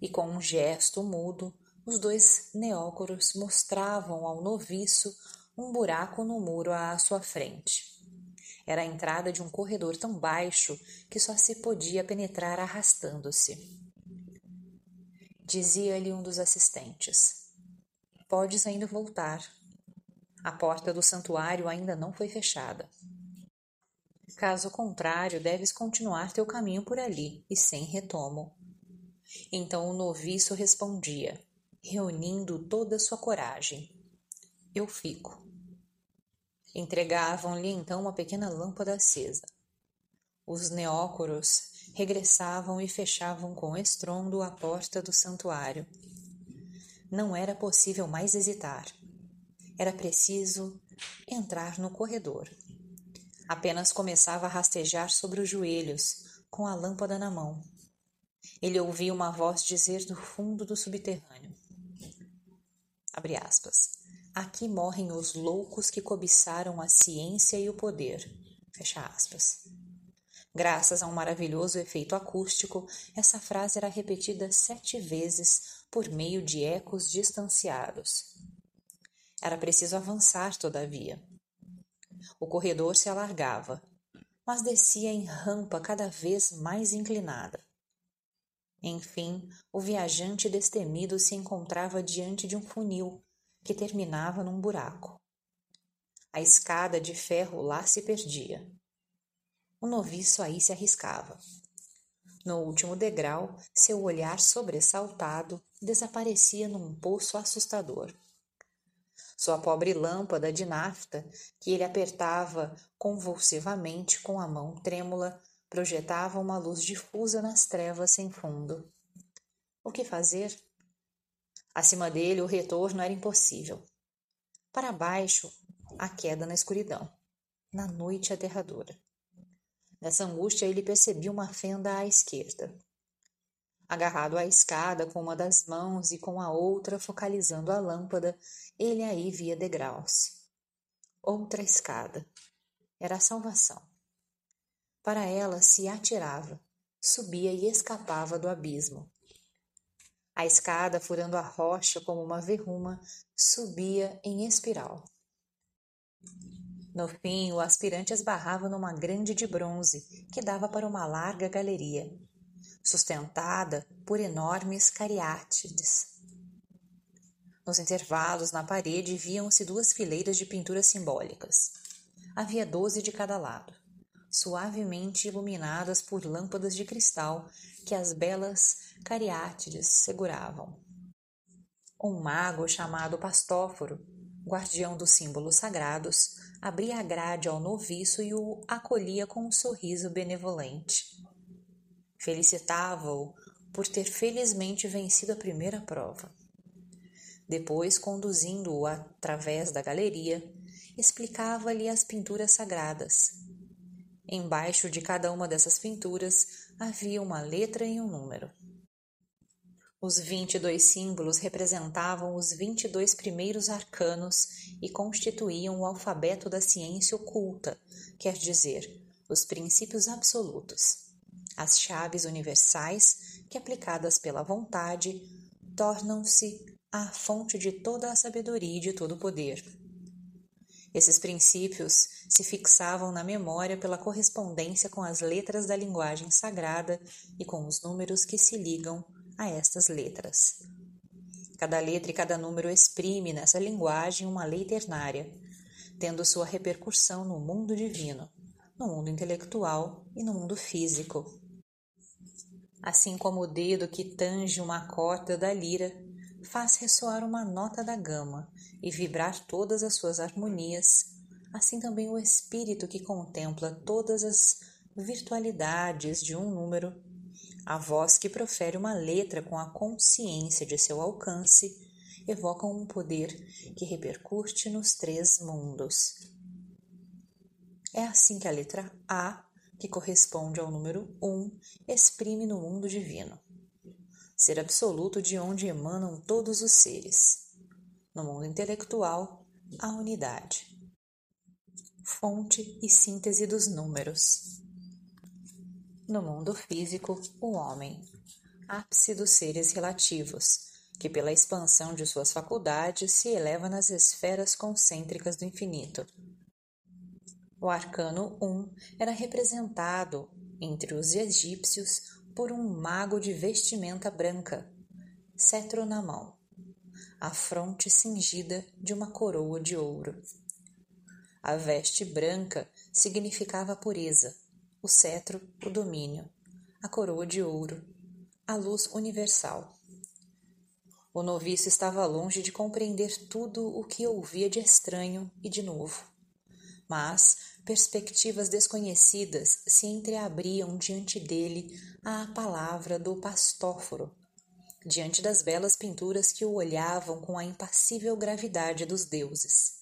E com um gesto mudo, os dois neócoros mostravam ao noviço um buraco no muro à sua frente. Era a entrada de um corredor tão baixo que só se podia penetrar arrastando-se. Dizia-lhe um dos assistentes: Podes ainda voltar. A porta do santuário ainda não foi fechada. Caso contrário, deves continuar teu caminho por ali e sem retomo. Então o noviço respondia, reunindo toda sua coragem: Eu fico. Entregavam-lhe então uma pequena lâmpada acesa. Os neócoros regressavam e fechavam com estrondo a porta do santuário. Não era possível mais hesitar. Era preciso entrar no corredor. Apenas começava a rastejar sobre os joelhos, com a lâmpada na mão. Ele ouvia uma voz dizer do fundo do subterrâneo. Abre aspas. Aqui morrem os loucos que cobiçaram a ciência e o poder. Fecha aspas. Graças a um maravilhoso efeito acústico, essa frase era repetida sete vezes por meio de ecos distanciados. Era preciso avançar, todavia. O corredor se alargava, mas descia em rampa cada vez mais inclinada. Enfim, o viajante destemido se encontrava diante de um funil que terminava num buraco. A escada de ferro lá se perdia. O noviço aí se arriscava. No último degrau, seu olhar sobressaltado desaparecia num poço assustador. Sua pobre lâmpada de nafta, que ele apertava convulsivamente com a mão trêmula, projetava uma luz difusa nas trevas sem fundo. O que fazer? Acima dele, o retorno era impossível. Para baixo, a queda na escuridão, na noite aterradora. Nessa angústia, ele percebia uma fenda à esquerda. Agarrado à escada com uma das mãos e com a outra focalizando a lâmpada, ele aí via degraus. Outra escada. Era a salvação. Para ela se atirava, subia e escapava do abismo. A escada, furando a rocha como uma verruma, subia em espiral. No fim, o aspirante esbarrava numa grande de bronze que dava para uma larga galeria, sustentada por enormes cariátides. Nos intervalos na parede viam-se duas fileiras de pinturas simbólicas. Havia doze de cada lado, suavemente iluminadas por lâmpadas de cristal que as belas cariátides seguravam. Um mago chamado Pastóforo, guardião dos símbolos sagrados, abria a grade ao noviço e o acolhia com um sorriso benevolente. Felicitava-o por ter felizmente vencido a primeira prova. Depois, conduzindo-o através da galeria, explicava-lhe as pinturas sagradas. Embaixo de cada uma dessas pinturas havia uma letra e um número. Os vinte e dois símbolos representavam os vinte e dois primeiros arcanos e constituíam o alfabeto da ciência oculta, quer dizer, os princípios absolutos, as chaves universais que, aplicadas pela vontade, tornam-se a fonte de toda a sabedoria e de todo o poder. Esses princípios se fixavam na memória pela correspondência com as letras da linguagem sagrada e com os números que se ligam a estas letras. Cada letra e cada número exprime nessa linguagem uma lei ternária, tendo sua repercussão no mundo divino, no mundo intelectual e no mundo físico. Assim como o dedo que tange uma corda da lira faz ressoar uma nota da gama e vibrar todas as suas harmonias, assim também o espírito que contempla todas as virtualidades de um número a voz que profere uma letra com a consciência de seu alcance evoca um poder que repercute nos três mundos. É assim que a letra A, que corresponde ao número 1, exprime no mundo divino. Ser absoluto de onde emanam todos os seres. No mundo intelectual, a unidade. Fonte e síntese dos números. No mundo físico, o homem, ápice dos seres relativos, que pela expansão de suas faculdades se eleva nas esferas concêntricas do infinito. O arcano 1 era representado entre os egípcios por um mago de vestimenta branca, cetro na mão, a fronte cingida de uma coroa de ouro. A veste branca significava pureza, o cetro, o domínio, a coroa de ouro, a luz universal. O noviço estava longe de compreender tudo o que ouvia de estranho e de novo. Mas perspectivas desconhecidas se entreabriam diante dele à palavra do pastóforo, diante das belas pinturas que o olhavam com a impassível gravidade dos deuses.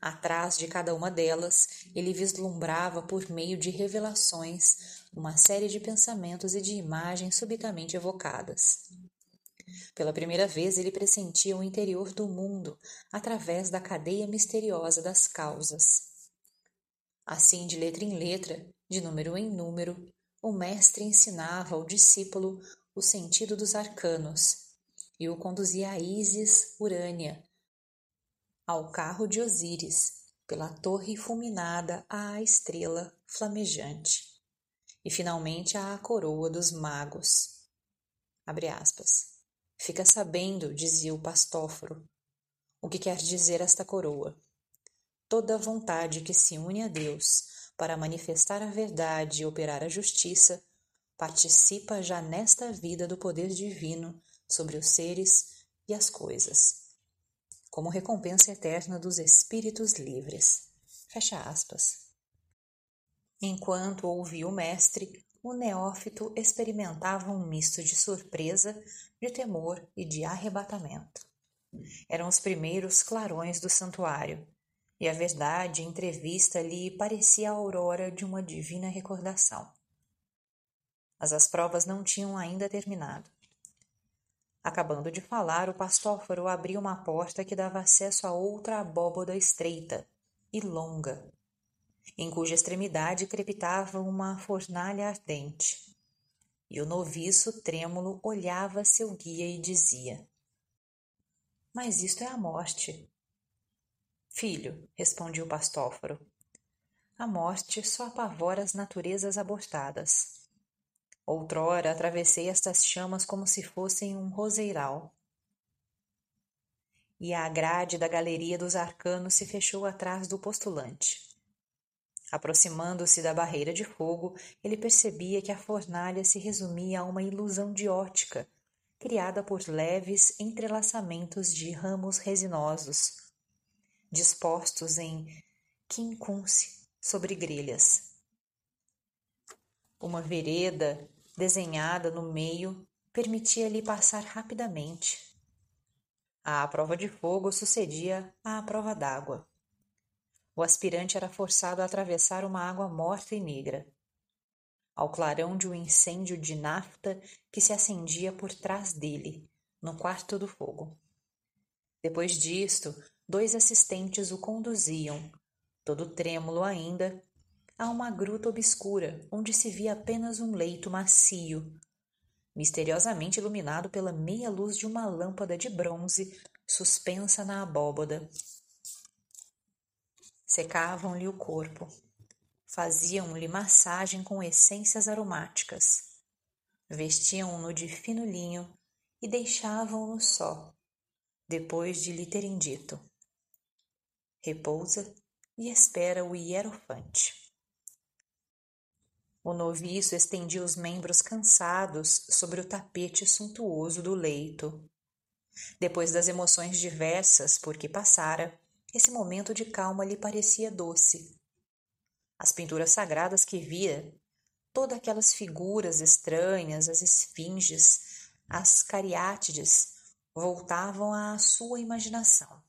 Atrás de cada uma delas, ele vislumbrava, por meio de revelações, uma série de pensamentos e de imagens subitamente evocadas. Pela primeira vez, ele pressentia o interior do mundo através da cadeia misteriosa das causas. Assim, de letra em letra, de número em número, o mestre ensinava ao discípulo o sentido dos arcanos e o conduzia a Isis Urânia, ao carro de Osíris, pela torre fulminada à estrela flamejante, e finalmente à coroa dos magos. Fica sabendo, dizia o pastóforo, o que quer dizer esta coroa. Toda vontade que se une a Deus para manifestar a verdade e operar a justiça participa já nesta vida do poder divino sobre os seres e as coisas como recompensa eterna dos espíritos livres. Fecha aspas. Enquanto ouvia o mestre, o neófito experimentava um misto de surpresa, de temor e de arrebatamento. Eram os primeiros clarões do santuário, e a verdade entrevista lhe parecia a aurora de uma divina recordação. Mas as provas não tinham ainda terminado. Acabando de falar, o pastóforo abriu uma porta que dava acesso a outra abóboda estreita e longa, em cuja extremidade crepitava uma fornalha ardente. E o noviço trêmulo olhava seu guia e dizia: Mas isto é a morte. Filho, respondia o pastóforo, a morte só apavora as naturezas abortadas. Outrora atravessei estas chamas como se fossem um roseiral. E a grade da galeria dos arcanos se fechou atrás do postulante. Aproximando-se da barreira de fogo, ele percebia que a fornalha se resumia a uma ilusão de ótica, criada por leves entrelaçamentos de ramos resinosos, dispostos em quincunce sobre grelhas. Uma vereda desenhada no meio permitia-lhe passar rapidamente. À prova de fogo sucedia à prova d'água. O aspirante era forçado a atravessar uma água morta e negra. Ao clarão de um incêndio de nafta que se acendia por trás dele, no quarto do fogo. Depois disto, dois assistentes o conduziam, todo trêmulo ainda, a uma gruta obscura onde se via apenas um leito macio, misteriosamente iluminado pela meia luz de uma lâmpada de bronze suspensa na abóboda. Secavam-lhe o corpo, faziam-lhe massagem com essências aromáticas, vestiam-no de fino linho e deixavam-no só, depois de lhe terem dito: repousa e espera o hierofante. O noviço estendia os membros cansados sobre o tapete suntuoso do leito. Depois das emoções diversas por que passara, esse momento de calma lhe parecia doce. As pinturas sagradas que via, todas aquelas figuras estranhas, as esfinges, as cariátides, voltavam à sua imaginação.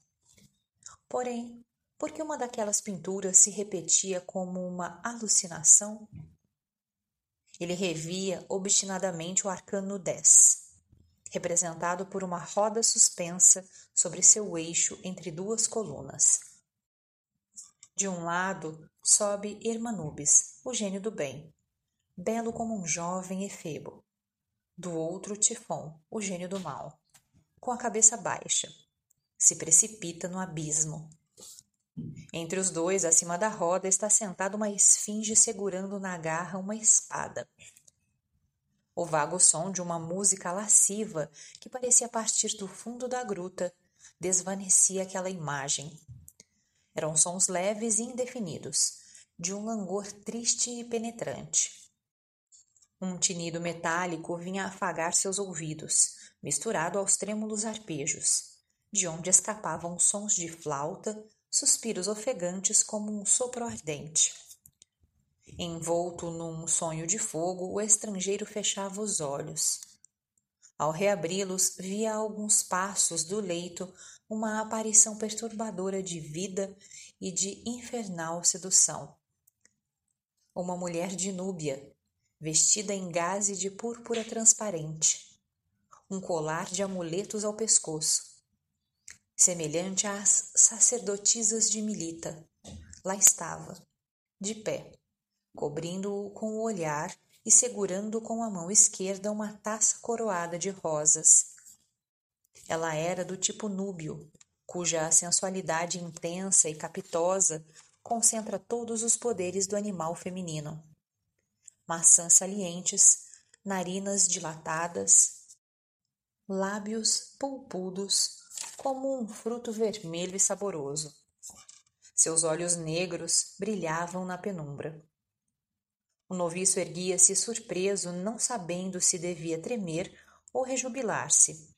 Porém, por que uma daquelas pinturas se repetia como uma alucinação? Ele revia obstinadamente o arcano 10, representado por uma roda suspensa sobre seu eixo entre duas colunas. De um lado sobe Hermanubis, o gênio do bem, belo como um jovem efebo. Do outro, Tifon, o gênio do mal, com a cabeça baixa, se precipita no abismo, entre os dois, acima da roda, está sentada uma esfinge segurando na garra uma espada. O vago som de uma música lasciva que parecia partir do fundo da gruta desvanecia aquela imagem. Eram sons leves e indefinidos, de um langor triste e penetrante. Um tinido metálico vinha afagar seus ouvidos, misturado aos trêmulos arpejos, de onde escapavam sons de flauta, suspiros ofegantes como um sopro ardente. Envolto num sonho de fogo, o estrangeiro fechava os olhos. Ao reabri-los, via a alguns passos do leito uma aparição perturbadora de vida e de infernal sedução. Uma mulher de núbia, vestida em gaze de púrpura transparente, um colar de amuletos ao pescoço, semelhante às sacerdotisas de Milita. Lá estava, de pé, cobrindo-o com o olhar e segurando com a mão esquerda uma taça coroada de rosas. Ela era do tipo núbio, cuja sensualidade intensa e capitosa concentra todos os poderes do animal feminino. Maçãs salientes, narinas dilatadas, lábios pulpudos, como um fruto vermelho e saboroso. Seus olhos negros brilhavam na penumbra. O noviço erguia-se surpreso, não sabendo se devia tremer ou rejubilar-se.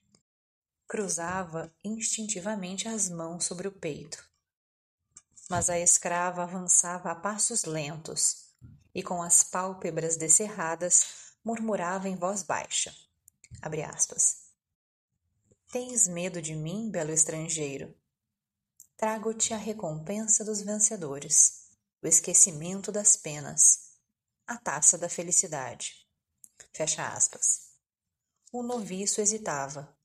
Cruzava instintivamente as mãos sobre o peito. Mas a escrava avançava a passos lentos e, com as pálpebras descerradas, murmurava em voz baixa. Tens medo de mim, belo estrangeiro? trago-te a recompensa dos vencedores, o esquecimento das penas, a taça da felicidade. Fecha aspas. O noviço hesitava.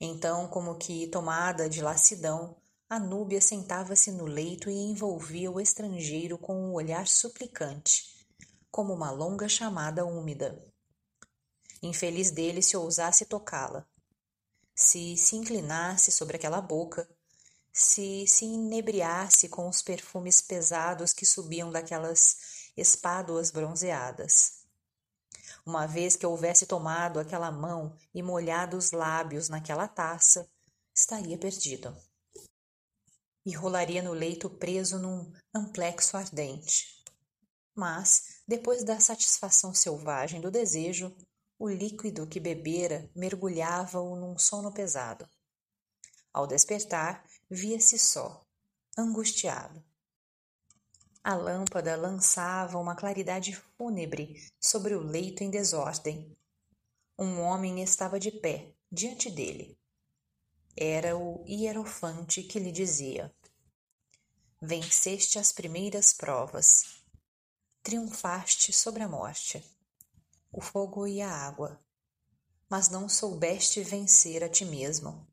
Então, como que tomada de lassidão, a núbia sentava-se no leito e envolvia o estrangeiro com um olhar suplicante, como uma longa chamada úmida. Infeliz dele se ousasse tocá-la. Se se inclinasse sobre aquela boca, se se inebriasse com os perfumes pesados que subiam daquelas espáduas bronzeadas. Uma vez que houvesse tomado aquela mão e molhado os lábios naquela taça, estaria perdido. E rolaria no leito preso num amplexo ardente. Mas, depois da satisfação selvagem do desejo, o líquido que bebera mergulhava-o num sono pesado. Ao despertar, via-se só, angustiado. A lâmpada lançava uma claridade fúnebre sobre o leito em desordem. Um homem estava de pé diante dele. Era o hierofante que lhe dizia: Venceste as primeiras provas. Triunfaste sobre a morte o fogo e a água, mas não soubeste vencer a ti mesmo.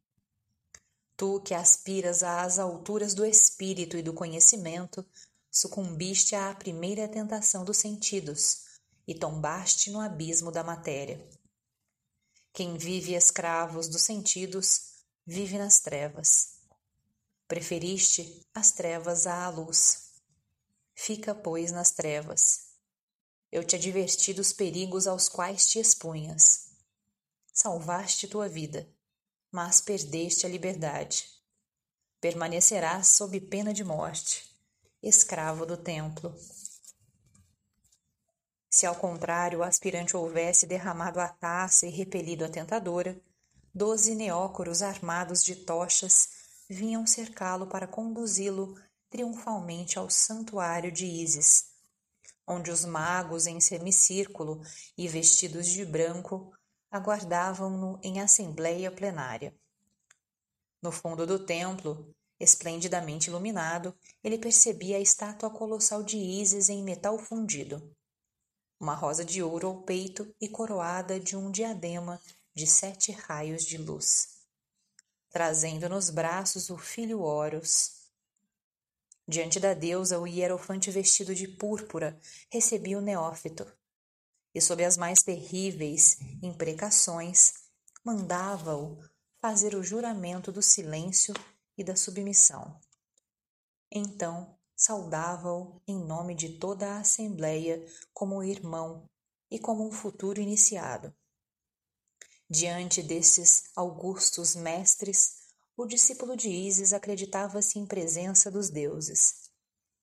Tu que aspiras às alturas do espírito e do conhecimento, sucumbiste à primeira tentação dos sentidos e tombaste no abismo da matéria. Quem vive escravos dos sentidos, vive nas trevas. Preferiste as trevas à luz. Fica, pois, nas trevas eu te adverti dos perigos aos quais te expunhas. Salvaste tua vida, mas perdeste a liberdade. Permanecerás sob pena de morte, escravo do templo. Se ao contrário o aspirante houvesse derramado a taça e repelido a tentadora, doze neócoros armados de tochas vinham cercá-lo para conduzi-lo triunfalmente ao santuário de Ísis, onde os magos em semicírculo e vestidos de branco aguardavam-no em assembleia plenária. No fundo do templo, esplendidamente iluminado, ele percebia a estátua colossal de Ísis em metal fundido. Uma rosa de ouro ao peito e coroada de um diadema de sete raios de luz. Trazendo nos braços o filho Horus, Diante da deusa, o hierofante vestido de púrpura recebia o neófito, e sob as mais terríveis imprecações, mandava-o fazer o juramento do silêncio e da submissão. Então, saudava-o em nome de toda a assembleia como irmão e como um futuro iniciado. Diante desses augustos mestres, o discípulo de Ísis acreditava-se em presença dos deuses,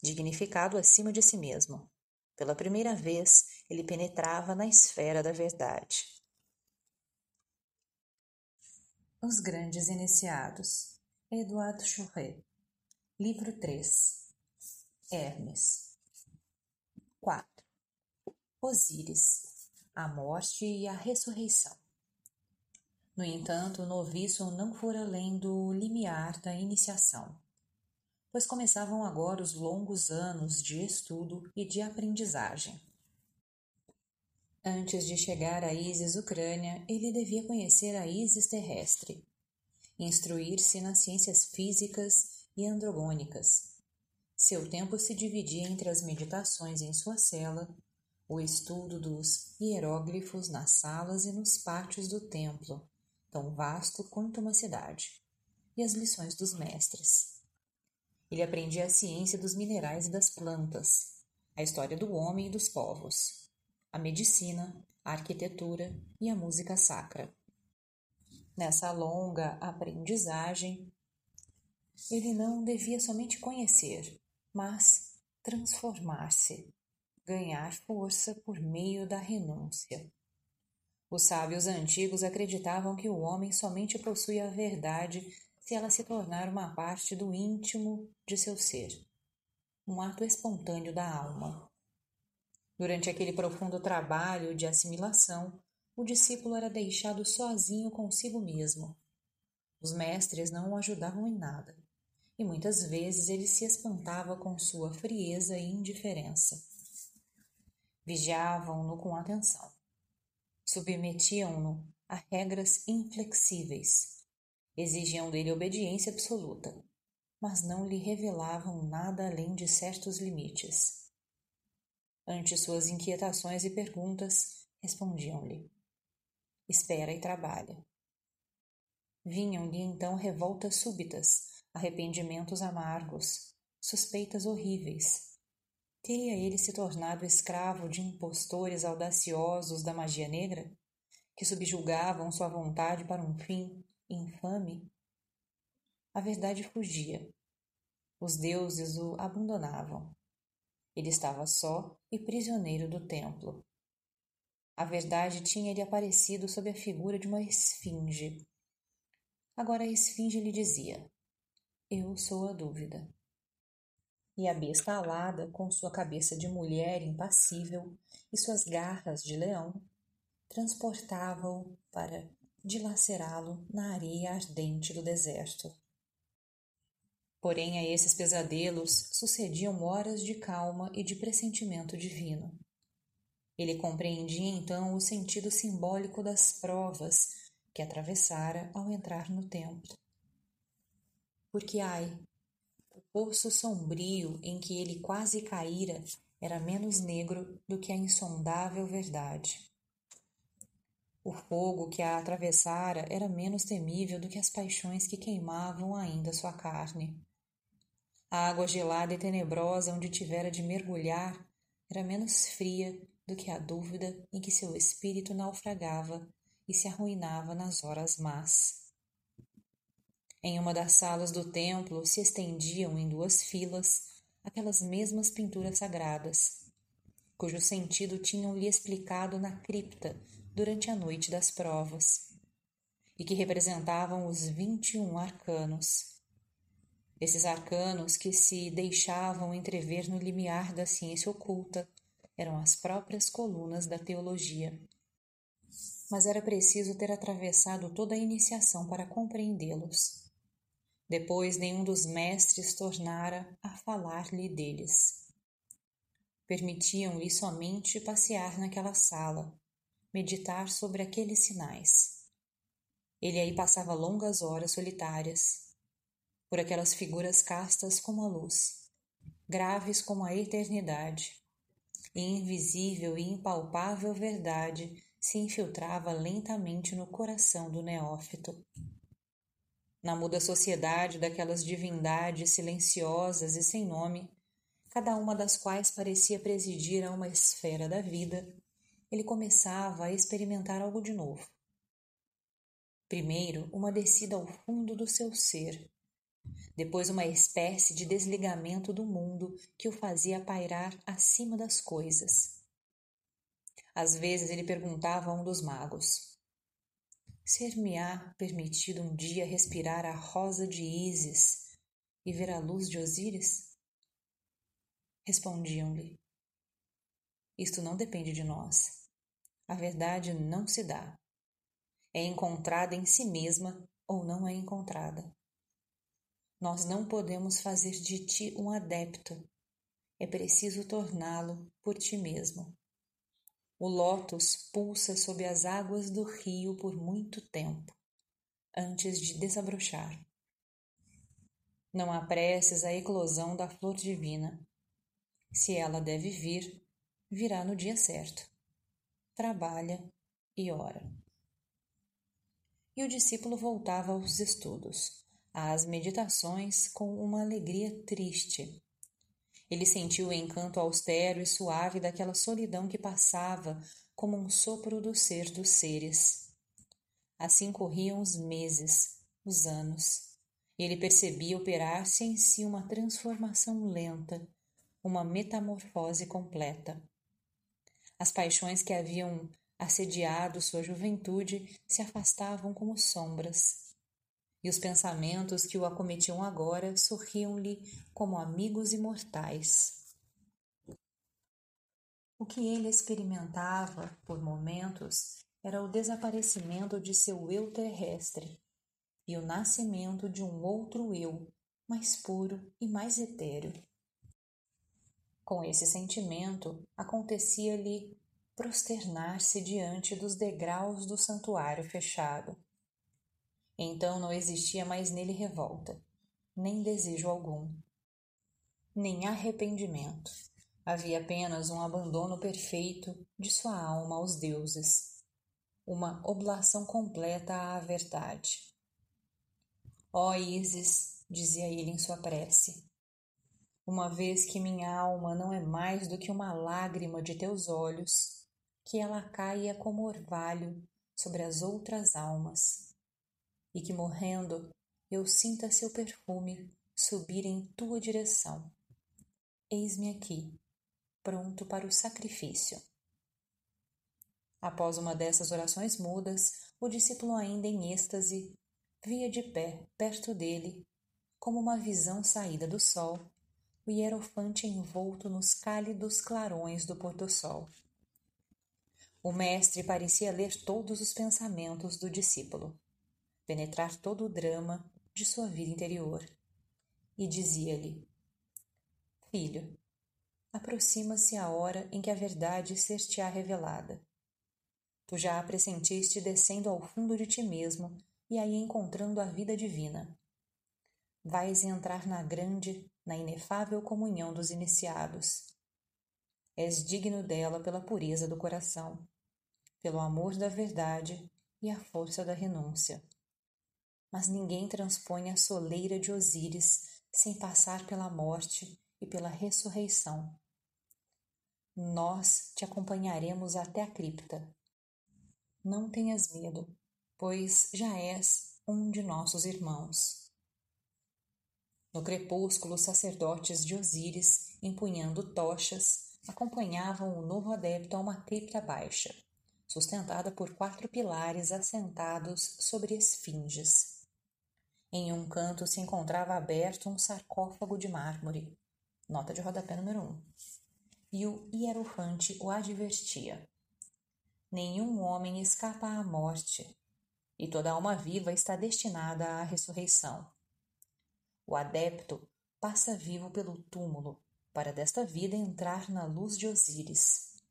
dignificado acima de si mesmo. Pela primeira vez, ele penetrava na esfera da verdade. Os Grandes Iniciados, Eduardo Chouret, Livro 3 Hermes 4 Osíris, a morte e a ressurreição. No entanto, o noviço não fora além do limiar da iniciação, pois começavam agora os longos anos de estudo e de aprendizagem. Antes de chegar à Isis Ucrânia, ele devia conhecer a Isis terrestre, instruir-se nas ciências físicas e androgônicas. Seu tempo se dividia entre as meditações em sua cela, o estudo dos hieróglifos nas salas e nos pátios do templo, tão vasto quanto uma cidade, e as lições dos mestres. Ele aprendia a ciência dos minerais e das plantas, a história do homem e dos povos, a medicina, a arquitetura e a música sacra. Nessa longa aprendizagem, ele não devia somente conhecer, mas transformar-se, ganhar força por meio da renúncia. Os sábios antigos acreditavam que o homem somente possui a verdade se ela se tornar uma parte do íntimo de seu ser, um ato espontâneo da alma. Durante aquele profundo trabalho de assimilação, o discípulo era deixado sozinho consigo mesmo. Os mestres não o ajudavam em nada, e muitas vezes ele se espantava com sua frieza e indiferença. Vigiavam-no com atenção. Submetiam-no a regras inflexíveis. Exigiam dele obediência absoluta, mas não lhe revelavam nada além de certos limites. Ante suas inquietações e perguntas, respondiam-lhe: Espera e trabalha. Vinham-lhe então revoltas súbitas, arrependimentos amargos, suspeitas horríveis, Teria ele se tornado escravo de impostores audaciosos da magia negra, que subjulgavam sua vontade para um fim infame? A verdade fugia. Os deuses o abandonavam. Ele estava só e prisioneiro do templo. A verdade tinha-lhe aparecido sob a figura de uma esfinge. Agora a esfinge lhe dizia: Eu sou a dúvida e a besta alada, com sua cabeça de mulher impassível e suas garras de leão, transportava-o para dilacerá-lo na areia ardente do deserto. Porém, a esses pesadelos sucediam horas de calma e de pressentimento divino. Ele compreendia então o sentido simbólico das provas que atravessara ao entrar no templo. Porque, ai, poço sombrio em que ele quase caíra era menos negro do que a insondável verdade. O fogo que a atravessara era menos temível do que as paixões que queimavam ainda sua carne. A água gelada e tenebrosa onde tivera de mergulhar era menos fria do que a dúvida em que seu espírito naufragava e se arruinava nas horas más. Em uma das salas do templo se estendiam em duas filas aquelas mesmas pinturas sagradas, cujo sentido tinham-lhe explicado na cripta durante a noite das provas, e que representavam os vinte e um arcanos. Esses arcanos que se deixavam entrever no limiar da ciência oculta eram as próprias colunas da teologia. Mas era preciso ter atravessado toda a iniciação para compreendê-los. Depois nenhum dos mestres tornara a falar-lhe deles. Permitiam-lhe somente passear naquela sala, meditar sobre aqueles sinais. Ele aí passava longas horas solitárias, por aquelas figuras castas como a luz, graves como a eternidade, e invisível e impalpável verdade se infiltrava lentamente no coração do neófito na muda sociedade daquelas divindades silenciosas e sem nome, cada uma das quais parecia presidir a uma esfera da vida, ele começava a experimentar algo de novo. Primeiro, uma descida ao fundo do seu ser, depois, uma espécie de desligamento do mundo que o fazia pairar acima das coisas. Às vezes ele perguntava a um dos magos: Ser-me-á permitido um dia respirar a rosa de Ísis e ver a luz de Osíris? Respondiam-lhe: Isto não depende de nós. A verdade não se dá. É encontrada em si mesma ou não é encontrada. Nós não podemos fazer de ti um adepto. É preciso torná-lo por ti mesmo. O lótus pulsa sob as águas do rio por muito tempo, antes de desabrochar. Não apresses a eclosão da flor divina. Se ela deve vir, virá no dia certo. Trabalha e ora. E o discípulo voltava aos estudos, às meditações, com uma alegria triste ele sentiu o encanto austero e suave daquela solidão que passava como um sopro do ser dos seres. Assim corriam os meses, os anos, ele percebia operar-se em si uma transformação lenta, uma metamorfose completa. As paixões que haviam assediado sua juventude se afastavam como sombras e os pensamentos que o acometiam agora sorriam-lhe como amigos imortais. O que ele experimentava, por momentos, era o desaparecimento de seu eu terrestre e o nascimento de um outro eu, mais puro e mais etéreo. Com esse sentimento, acontecia-lhe prosternar-se diante dos degraus do santuário fechado. Então não existia mais nele revolta, nem desejo algum, nem arrependimento. Havia apenas um abandono perfeito de sua alma aos deuses, uma oblação completa à verdade. Ó oh, Isis, dizia ele em sua prece, uma vez que minha alma não é mais do que uma lágrima de teus olhos, que ela caia como orvalho sobre as outras almas, e que morrendo eu sinta seu perfume subir em tua direção. Eis-me aqui, pronto para o sacrifício. Após uma dessas orações mudas, o discípulo, ainda em êxtase, via de pé, perto dele, como uma visão saída do sol, o hierofante envolto nos cálidos clarões do pôr-do-sol. O mestre parecia ler todos os pensamentos do discípulo, penetrar todo o drama de sua vida interior, e dizia-lhe: Filho, aproxima-se a hora em que a verdade ser-te-á revelada. Tu já a pressentiste descendo ao fundo de ti mesmo e aí encontrando a vida divina. Vais entrar na grande, na inefável comunhão dos iniciados. És digno dela pela pureza do coração, pelo amor da verdade e a força da renúncia. Mas ninguém transpõe a soleira de Osíris sem passar pela morte e pela ressurreição. Nós te acompanharemos até a cripta. Não tenhas medo, pois já és um de nossos irmãos. No crepúsculo, os sacerdotes de Osíris, empunhando tochas, acompanhavam o novo adepto a uma cripta baixa, sustentada por quatro pilares assentados sobre esfinges. Em um canto se encontrava aberto um sarcófago de mármore, nota de rodapé número 1. Um e o hierofante o advertia: Nenhum homem escapa à morte, e toda alma viva está destinada à ressurreição. O adepto passa vivo pelo túmulo, para desta vida entrar na luz de Osíris.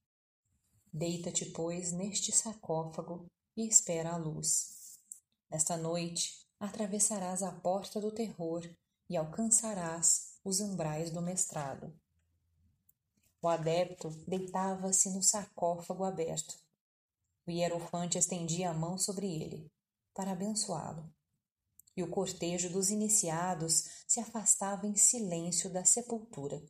Deita-te, pois, neste sarcófago e espera a luz. Nesta noite atravessarás a porta do terror e alcançarás os umbrais do mestrado. O adepto deitava-se no sarcófago aberto. O hierofante estendia a mão sobre ele, para abençoá-lo. E o cortejo dos iniciados se afastava em silêncio da sepultura.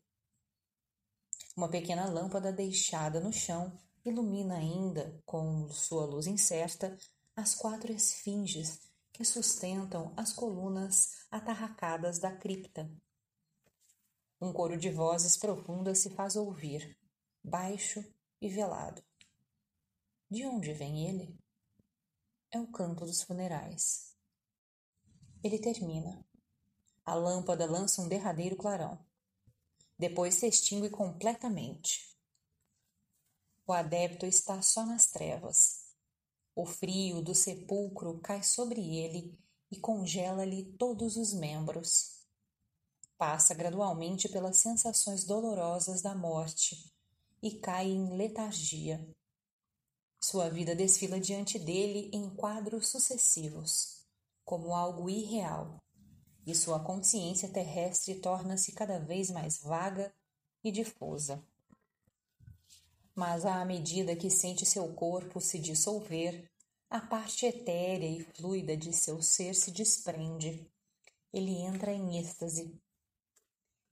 Uma pequena lâmpada deixada no chão ilumina ainda, com sua luz incerta, as quatro esfinges que sustentam as colunas atarracadas da cripta um coro de vozes profundas se faz ouvir, baixo e velado. De onde vem ele? É o canto dos funerais. Ele termina. A lâmpada lança um derradeiro clarão. Depois se extingue completamente. O adepto está só nas trevas. O frio do sepulcro cai sobre ele e congela-lhe todos os membros passa gradualmente pelas sensações dolorosas da morte e cai em letargia. Sua vida desfila diante dele em quadros sucessivos, como algo irreal, e sua consciência terrestre torna-se cada vez mais vaga e difusa. Mas à medida que sente seu corpo se dissolver, a parte etérea e fluida de seu ser se desprende. Ele entra em êxtase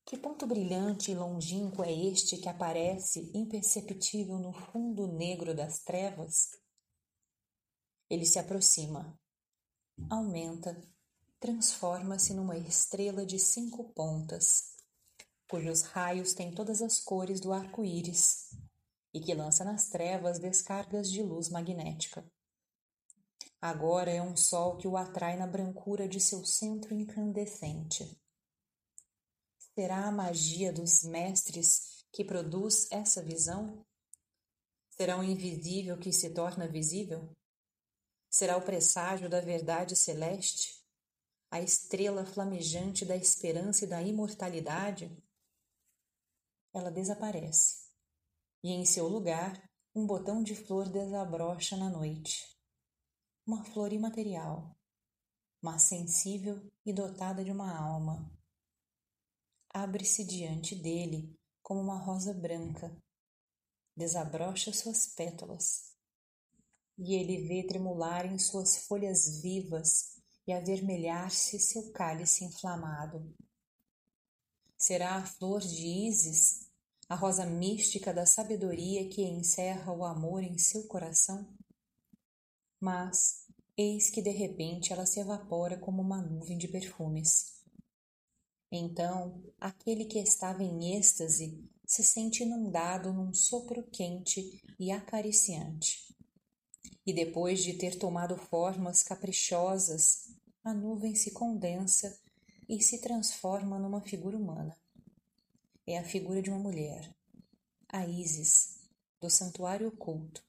que ponto brilhante e longínquo é este que aparece imperceptível no fundo negro das trevas? Ele se aproxima, aumenta, transforma-se numa estrela de cinco pontas, cujos raios têm todas as cores do arco-íris e que lança nas trevas descargas de luz magnética. Agora é um sol que o atrai na brancura de seu centro incandescente Será a magia dos mestres que produz essa visão? Será o invisível que se torna visível? Será o presságio da verdade celeste? a estrela flamejante da esperança e da imortalidade, ela desaparece. E em seu lugar, um botão de flor desabrocha na noite. Uma flor imaterial, mas sensível e dotada de uma alma. Abre-se diante dele como uma rosa branca, desabrocha suas pétalas, e ele vê tremularem suas folhas vivas e avermelhar-se seu cálice inflamado. Será a flor de Ísis, a rosa mística da sabedoria que encerra o amor em seu coração? Mas eis que de repente ela se evapora como uma nuvem de perfumes. Então, aquele que estava em êxtase se sente inundado num sopro quente e acariciante. E depois de ter tomado formas caprichosas a nuvem se condensa e se transforma numa figura humana. É a figura de uma mulher, a Isis, do santuário oculto,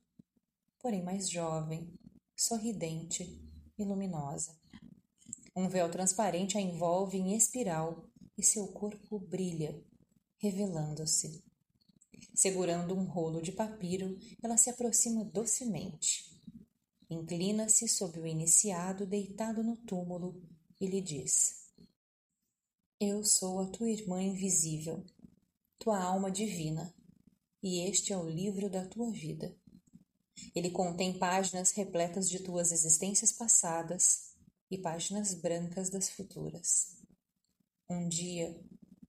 porém mais jovem, sorridente e luminosa. Um véu transparente a envolve em espiral e seu corpo brilha, revelando-se. Segurando um rolo de papiro, ela se aproxima docemente Inclina-se sobre o iniciado deitado no túmulo e lhe diz: Eu sou a tua irmã invisível, tua alma divina, e este é o livro da tua vida. Ele contém páginas repletas de tuas existências passadas e páginas brancas das futuras. Um dia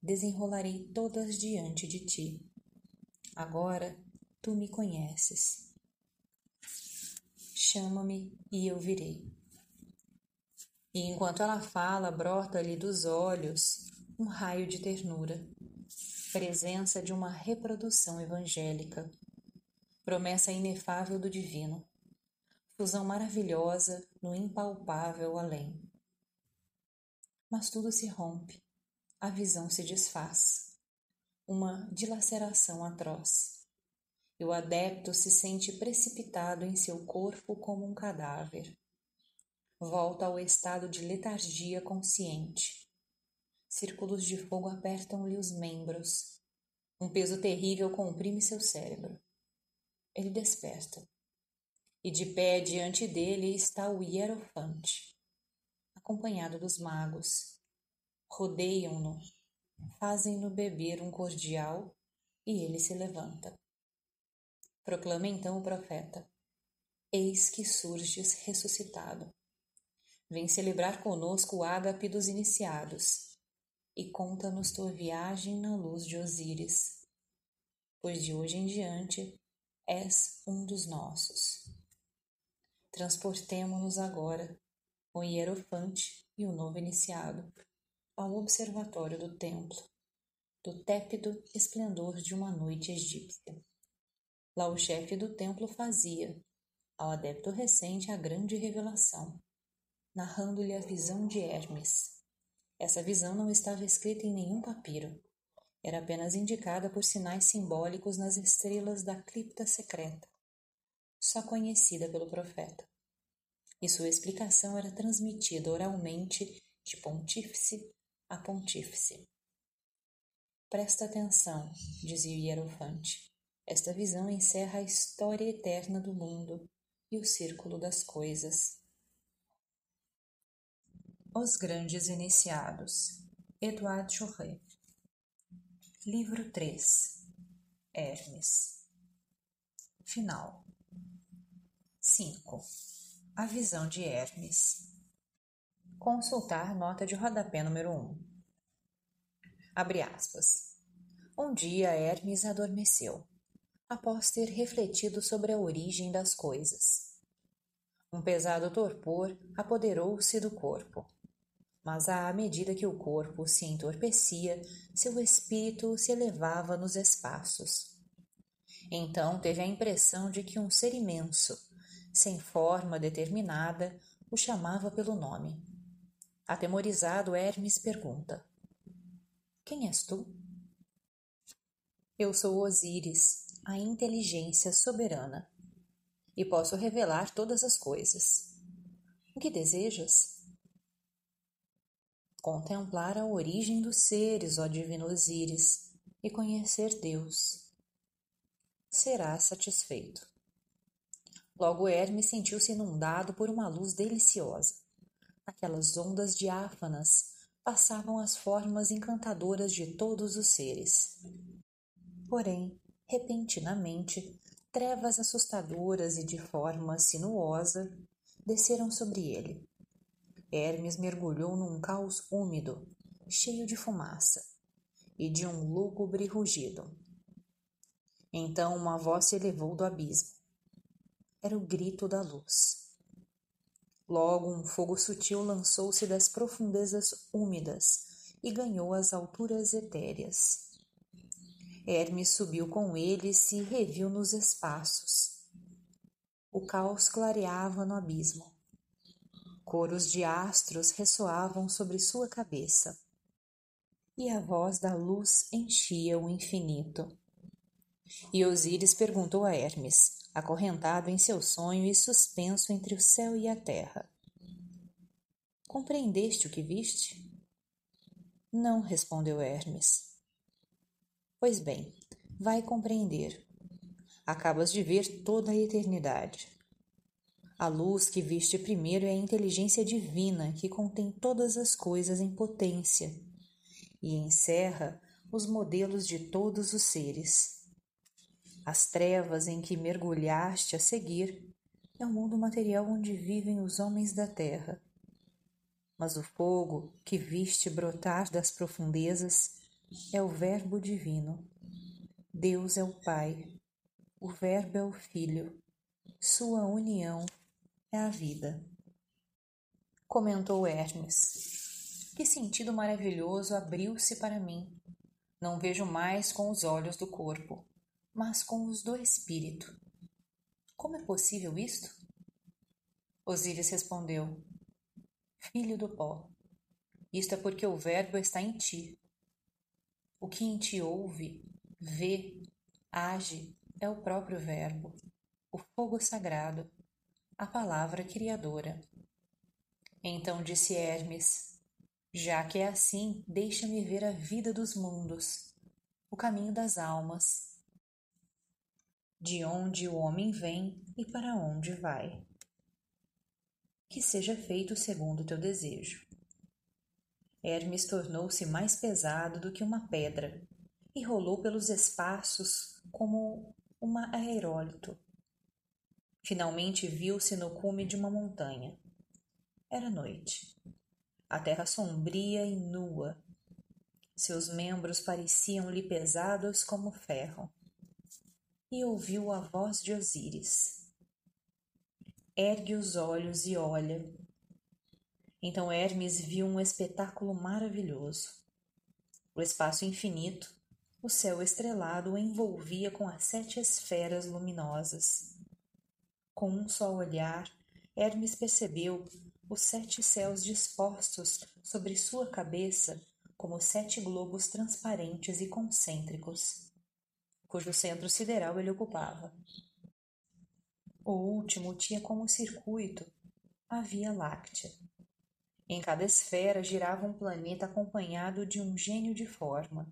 desenrolarei todas diante de ti. Agora tu me conheces chama-me e eu virei. E enquanto ela fala, brota-lhe dos olhos um raio de ternura, presença de uma reprodução evangélica, promessa inefável do divino, fusão maravilhosa no impalpável além. Mas tudo se rompe, a visão se desfaz, uma dilaceração atroz e o adepto se sente precipitado em seu corpo como um cadáver. Volta ao estado de letargia consciente. Círculos de fogo apertam-lhe os membros. Um peso terrível comprime seu cérebro. Ele desperta. E de pé diante dele está o hierofante, acompanhado dos magos. Rodeiam-no, fazem-no beber um cordial e ele se levanta. Proclama então o profeta: Eis que surges ressuscitado. Vem celebrar conosco o ágape dos iniciados e conta-nos tua viagem na luz de Osíris, pois de hoje em diante és um dos nossos. Transportemo-nos agora, o hierofante e o novo iniciado, ao observatório do templo, do tépido esplendor de uma noite egípcia. Lá o chefe do templo fazia, ao adepto recente, a grande revelação, narrando-lhe a visão de Hermes. Essa visão não estava escrita em nenhum papiro. Era apenas indicada por sinais simbólicos nas estrelas da cripta secreta, só conhecida pelo profeta. E sua explicação era transmitida oralmente de pontífice a pontífice. Presta atenção, dizia hierofante. Esta visão encerra a história eterna do mundo e o círculo das coisas. Os Grandes Iniciados, Edouard Chouret. Livro 3 Hermes. Final 5. A visão de Hermes. Consultar nota de rodapé número 1. Abre aspas. Um dia Hermes adormeceu após ter refletido sobre a origem das coisas. Um pesado torpor apoderou-se do corpo, mas à medida que o corpo se entorpecia, seu espírito se elevava nos espaços. Então teve a impressão de que um ser imenso, sem forma determinada, o chamava pelo nome. Atemorizado, Hermes pergunta: Quem és tu? Eu sou Osíris, a inteligência soberana e posso revelar todas as coisas. O que desejas? Contemplar a origem dos seres, ó divino Osíris, e conhecer Deus. Será satisfeito. Logo Hermes sentiu-se inundado por uma luz deliciosa. Aquelas ondas diáfanas passavam as formas encantadoras de todos os seres. Porém, repentinamente, trevas assustadoras e de forma sinuosa desceram sobre ele. Hermes mergulhou num caos úmido, cheio de fumaça e de um lúgubre rugido. Então uma voz se elevou do abismo. Era o grito da luz. Logo um fogo sutil lançou-se das profundezas úmidas e ganhou as alturas etéreas. Hermes subiu com ele e se reviu nos espaços. O caos clareava no abismo. Coros de astros ressoavam sobre sua cabeça. E a voz da luz enchia o infinito. E Osíris perguntou a Hermes, acorrentado em seu sonho e suspenso entre o céu e a terra: Compreendeste o que viste? Não, respondeu Hermes. Pois bem, vai compreender. Acabas de ver toda a eternidade. A luz que viste primeiro é a inteligência divina que contém todas as coisas em potência e encerra os modelos de todos os seres. As trevas em que mergulhaste a seguir é o mundo material onde vivem os homens da terra. Mas o fogo que viste brotar das profundezas é o Verbo divino. Deus é o Pai, o Verbo é o Filho, sua união é a vida. Comentou Hermes. Que sentido maravilhoso abriu-se para mim. Não vejo mais com os olhos do corpo, mas com os do espírito. Como é possível isto? Osíris respondeu: Filho do pó, isto é porque o Verbo está em ti. O que em ti ouve, vê, age é o próprio Verbo, o fogo sagrado, a palavra criadora. Então disse Hermes: Já que é assim, deixa-me ver a vida dos mundos, o caminho das almas, de onde o homem vem e para onde vai. Que seja feito segundo o teu desejo. Hermes tornou-se mais pesado do que uma pedra e rolou pelos espaços como uma aerólito Finalmente viu-se no cume de uma montanha. Era noite. A terra sombria e nua. Seus membros pareciam-lhe pesados como ferro. E ouviu a voz de Osíris. Ergue os olhos e olha. Então Hermes viu um espetáculo maravilhoso. O espaço infinito, o céu estrelado o envolvia com as sete esferas luminosas com um só olhar, Hermes percebeu os sete céus dispostos sobre sua cabeça como sete globos transparentes e concêntricos, cujo centro sideral ele ocupava. O último tinha como circuito a Via Láctea. Em cada esfera girava um planeta acompanhado de um gênio de forma,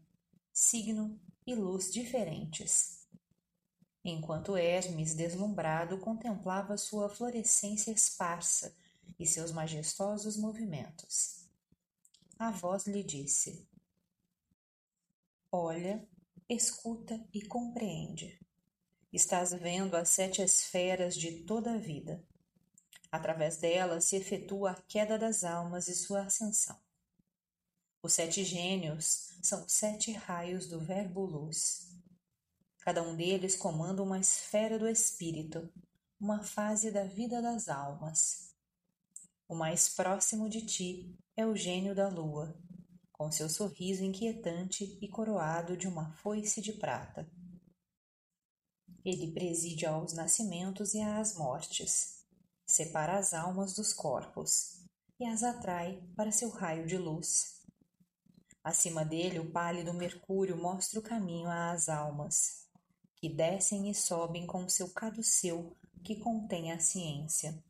signo e luz diferentes enquanto Hermes, deslumbrado, contemplava sua florescência esparsa e seus majestosos movimentos. A voz lhe disse: Olha, escuta e compreende. Estás vendo as sete esferas de toda a vida. Através delas se efetua a queda das almas e sua ascensão. Os sete gênios são sete raios do Verbo Luz Cada um deles comanda uma esfera do espírito, uma fase da vida das almas. O mais próximo de ti é o gênio da lua, com seu sorriso inquietante e coroado de uma foice de prata. Ele preside aos nascimentos e às mortes, separa as almas dos corpos e as atrai para seu raio de luz. Acima dele, o pálido Mercúrio mostra o caminho às almas que descem e sobem com seu caduceu que contém a ciência.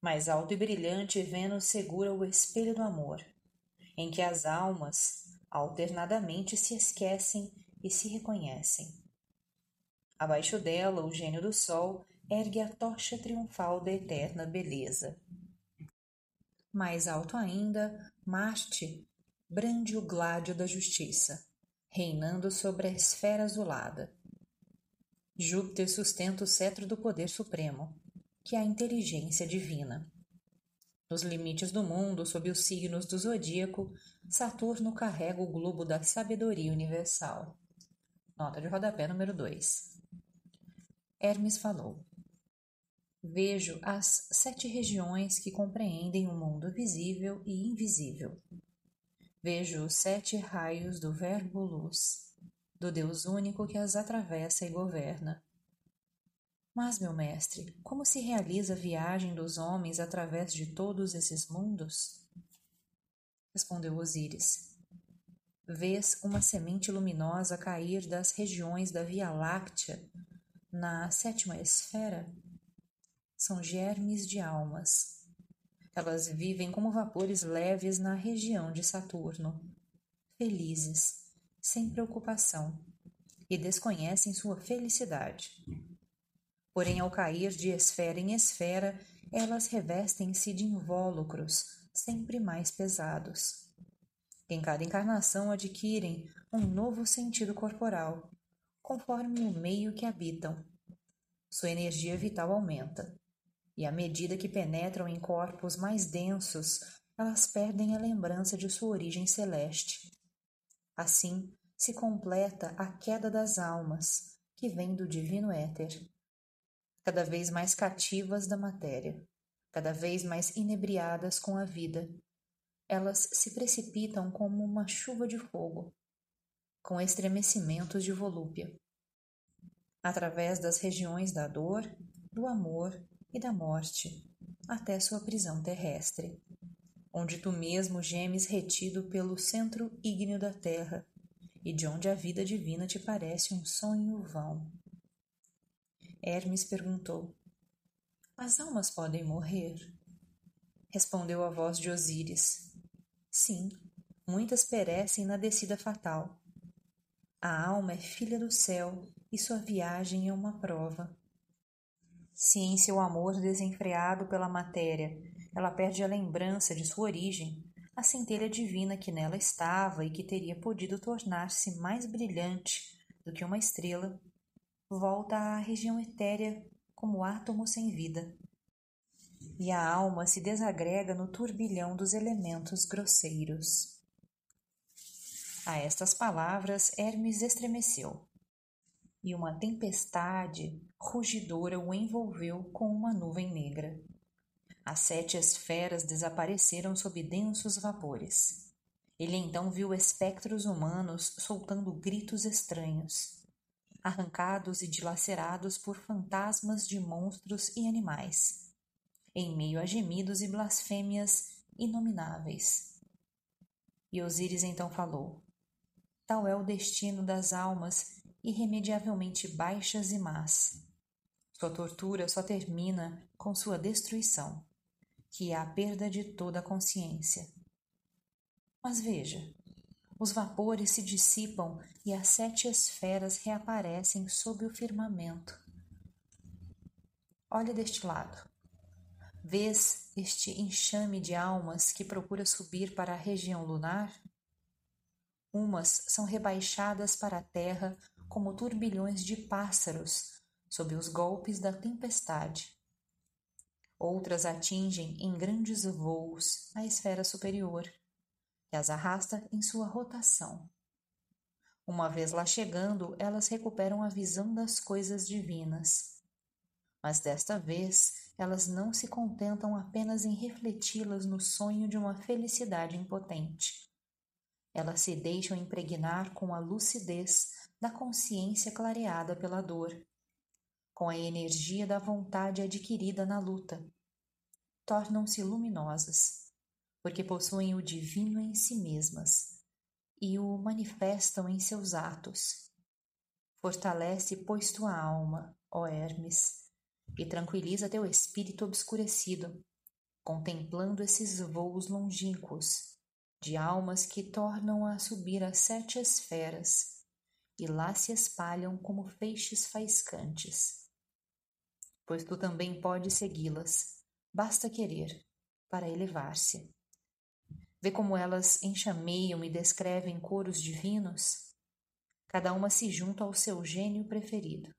Mais alto e brilhante, Vênus segura o espelho do amor, em que as almas alternadamente se esquecem e se reconhecem. Abaixo dela, o gênio do sol ergue a tocha triunfal da eterna beleza. Mais alto ainda, Marte brande o gládio da justiça, reinando sobre a esfera azulada. Júpiter sustenta o cetro do poder supremo, que é a inteligência divina. Nos limites do mundo, sob os signos do zodíaco, Saturno carrega o globo da sabedoria universal. Nota de rodapé número 2. Hermes falou: Vejo as sete regiões que compreendem o mundo visível e invisível. Vejo os sete raios do Verbo Luz, do Deus único que as atravessa e governa. Mas, meu mestre, como se realiza a viagem dos homens através de todos esses mundos? Respondeu Osíris. Vês uma semente luminosa cair das regiões da Via Láctea na sétima esfera? São germes de almas. Elas vivem como vapores leves na região de Saturno, felizes, sem preocupação, e desconhecem sua felicidade. Porém, ao cair de esfera em esfera, elas revestem-se de invólucros sempre mais pesados. Em cada encarnação adquirem um novo sentido corporal, conforme o meio que habitam. Sua energia vital aumenta, e à medida que penetram em corpos mais densos, elas perdem a lembrança de sua origem celeste. Assim, se completa a queda das almas, que vem do divino éter cada vez mais cativas da matéria, cada vez mais inebriadas com a vida. Elas se precipitam como uma chuva de fogo, com estremecimentos de volúpia, através das regiões da dor, do amor e da morte, até sua prisão terrestre, onde tu mesmo gemes retido pelo centro ígneo da terra, e de onde a vida divina te parece um sonho vão. Hermes perguntou: As almas podem morrer? Respondeu a voz de Osíris: Sim, muitas perecem na descida fatal. A alma é filha do céu e sua viagem é uma prova. Se em seu amor desenfreado pela matéria ela perde a lembrança de sua origem, a centelha divina que nela estava e que teria podido tornar-se mais brilhante do que uma estrela volta à região etérea como átomo sem vida. E a alma se desagrega no turbilhão dos elementos grosseiros. A estas palavras, Hermes estremeceu, e uma tempestade rugidora o envolveu com uma nuvem negra. As sete esferas desapareceram sob densos vapores. Ele então viu espectros humanos soltando gritos estranhos arrancados e dilacerados por fantasmas de monstros e animais, em meio a gemidos e blasfêmias inomináveis. E Osíris então falou: Tal é o destino das almas irremediavelmente baixas e más. Sua tortura só termina com sua destruição, que é a perda de toda a consciência. Mas veja, os vapores se dissipam e as sete esferas reaparecem sob o firmamento. Olha deste lado. Vês este enxame de almas que procura subir para a região lunar? Umas são rebaixadas para a terra como turbilhões de pássaros sob os golpes da tempestade. Outras atingem em grandes voos a esfera superior que as arrasta em sua rotação. Uma vez lá chegando, elas recuperam a visão das coisas divinas. Mas desta vez, elas não se contentam apenas em refleti-las no sonho de uma felicidade impotente. Elas se deixam impregnar com a lucidez da consciência clareada pela dor, com a energia da vontade adquirida na luta. Tornam-se luminosas porque possuem o divino em si mesmas e o manifestam em seus atos. Fortalece, pois, tua alma, ó Hermes, e tranquiliza teu espírito obscurecido, contemplando esses voos longínquos, de almas que tornam a subir as sete esferas e lá se espalham como feixes faiscantes. Pois tu também podes segui-las, basta querer, para elevar-se. Vê como elas enxameiam e descrevem coros divinos? Cada uma se junta ao seu gênio preferido.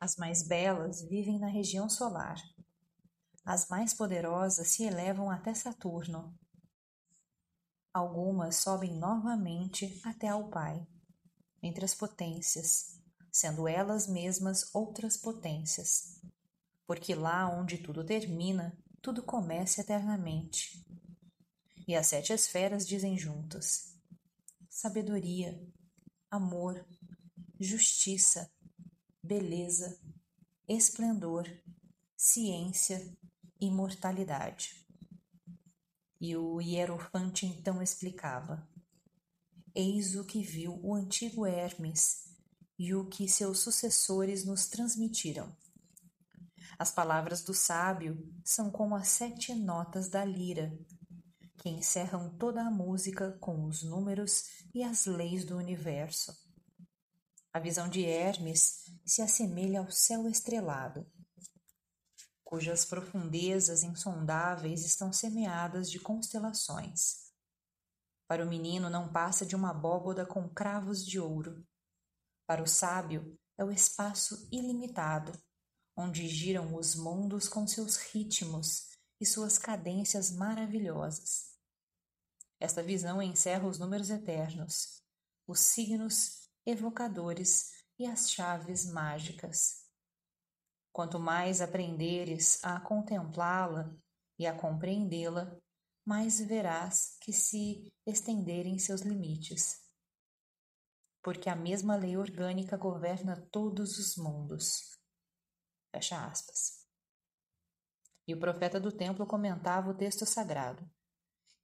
As mais belas vivem na região solar. As mais poderosas se elevam até Saturno. Algumas sobem novamente até ao Pai, entre as potências, sendo elas mesmas outras potências. Porque lá onde tudo termina, tudo começa eternamente. E as sete esferas dizem juntas: sabedoria, amor, justiça, beleza, esplendor, ciência, imortalidade. E o hierofante então explicava: Eis o que viu o antigo Hermes e o que seus sucessores nos transmitiram. As palavras do sábio são como as sete notas da lira, que encerram toda a música com os números e as leis do universo. A visão de Hermes se assemelha ao céu estrelado, cujas profundezas insondáveis estão semeadas de constelações. Para o menino não passa de uma abóboda com cravos de ouro. Para o sábio é o espaço ilimitado, onde giram os mundos com seus ritmos e suas cadências maravilhosas. Esta visão encerra os números eternos, os signos evocadores e as chaves mágicas. Quanto mais aprenderes a contemplá-la e a compreendê-la, mais verás que se estenderem seus limites. Porque a mesma lei orgânica governa todos os mundos. Fecha aspas. E o profeta do templo comentava o texto sagrado.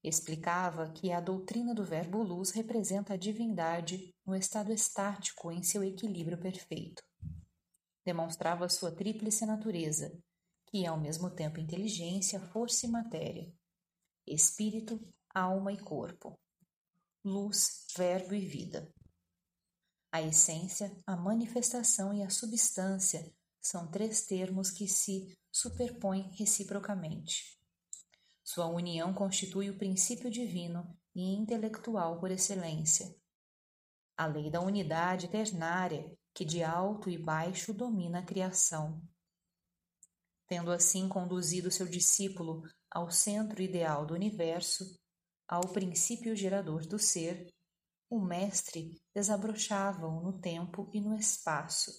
Explicava que a doutrina do verbo luz representa a divindade no estado estático em seu equilíbrio perfeito. Demonstrava sua tríplice natureza, que é ao mesmo tempo inteligência, força e matéria, espírito, alma e corpo, luz, verbo e vida. A essência, a manifestação e a substância são três termos que se superpõem reciprocamente. Sua união constitui o princípio divino e intelectual por excelência. A lei da unidade ternária, que de alto e baixo domina a criação. Tendo assim conduzido seu discípulo ao centro ideal do universo, ao princípio gerador do ser, o mestre desabrochava-o no tempo e no espaço.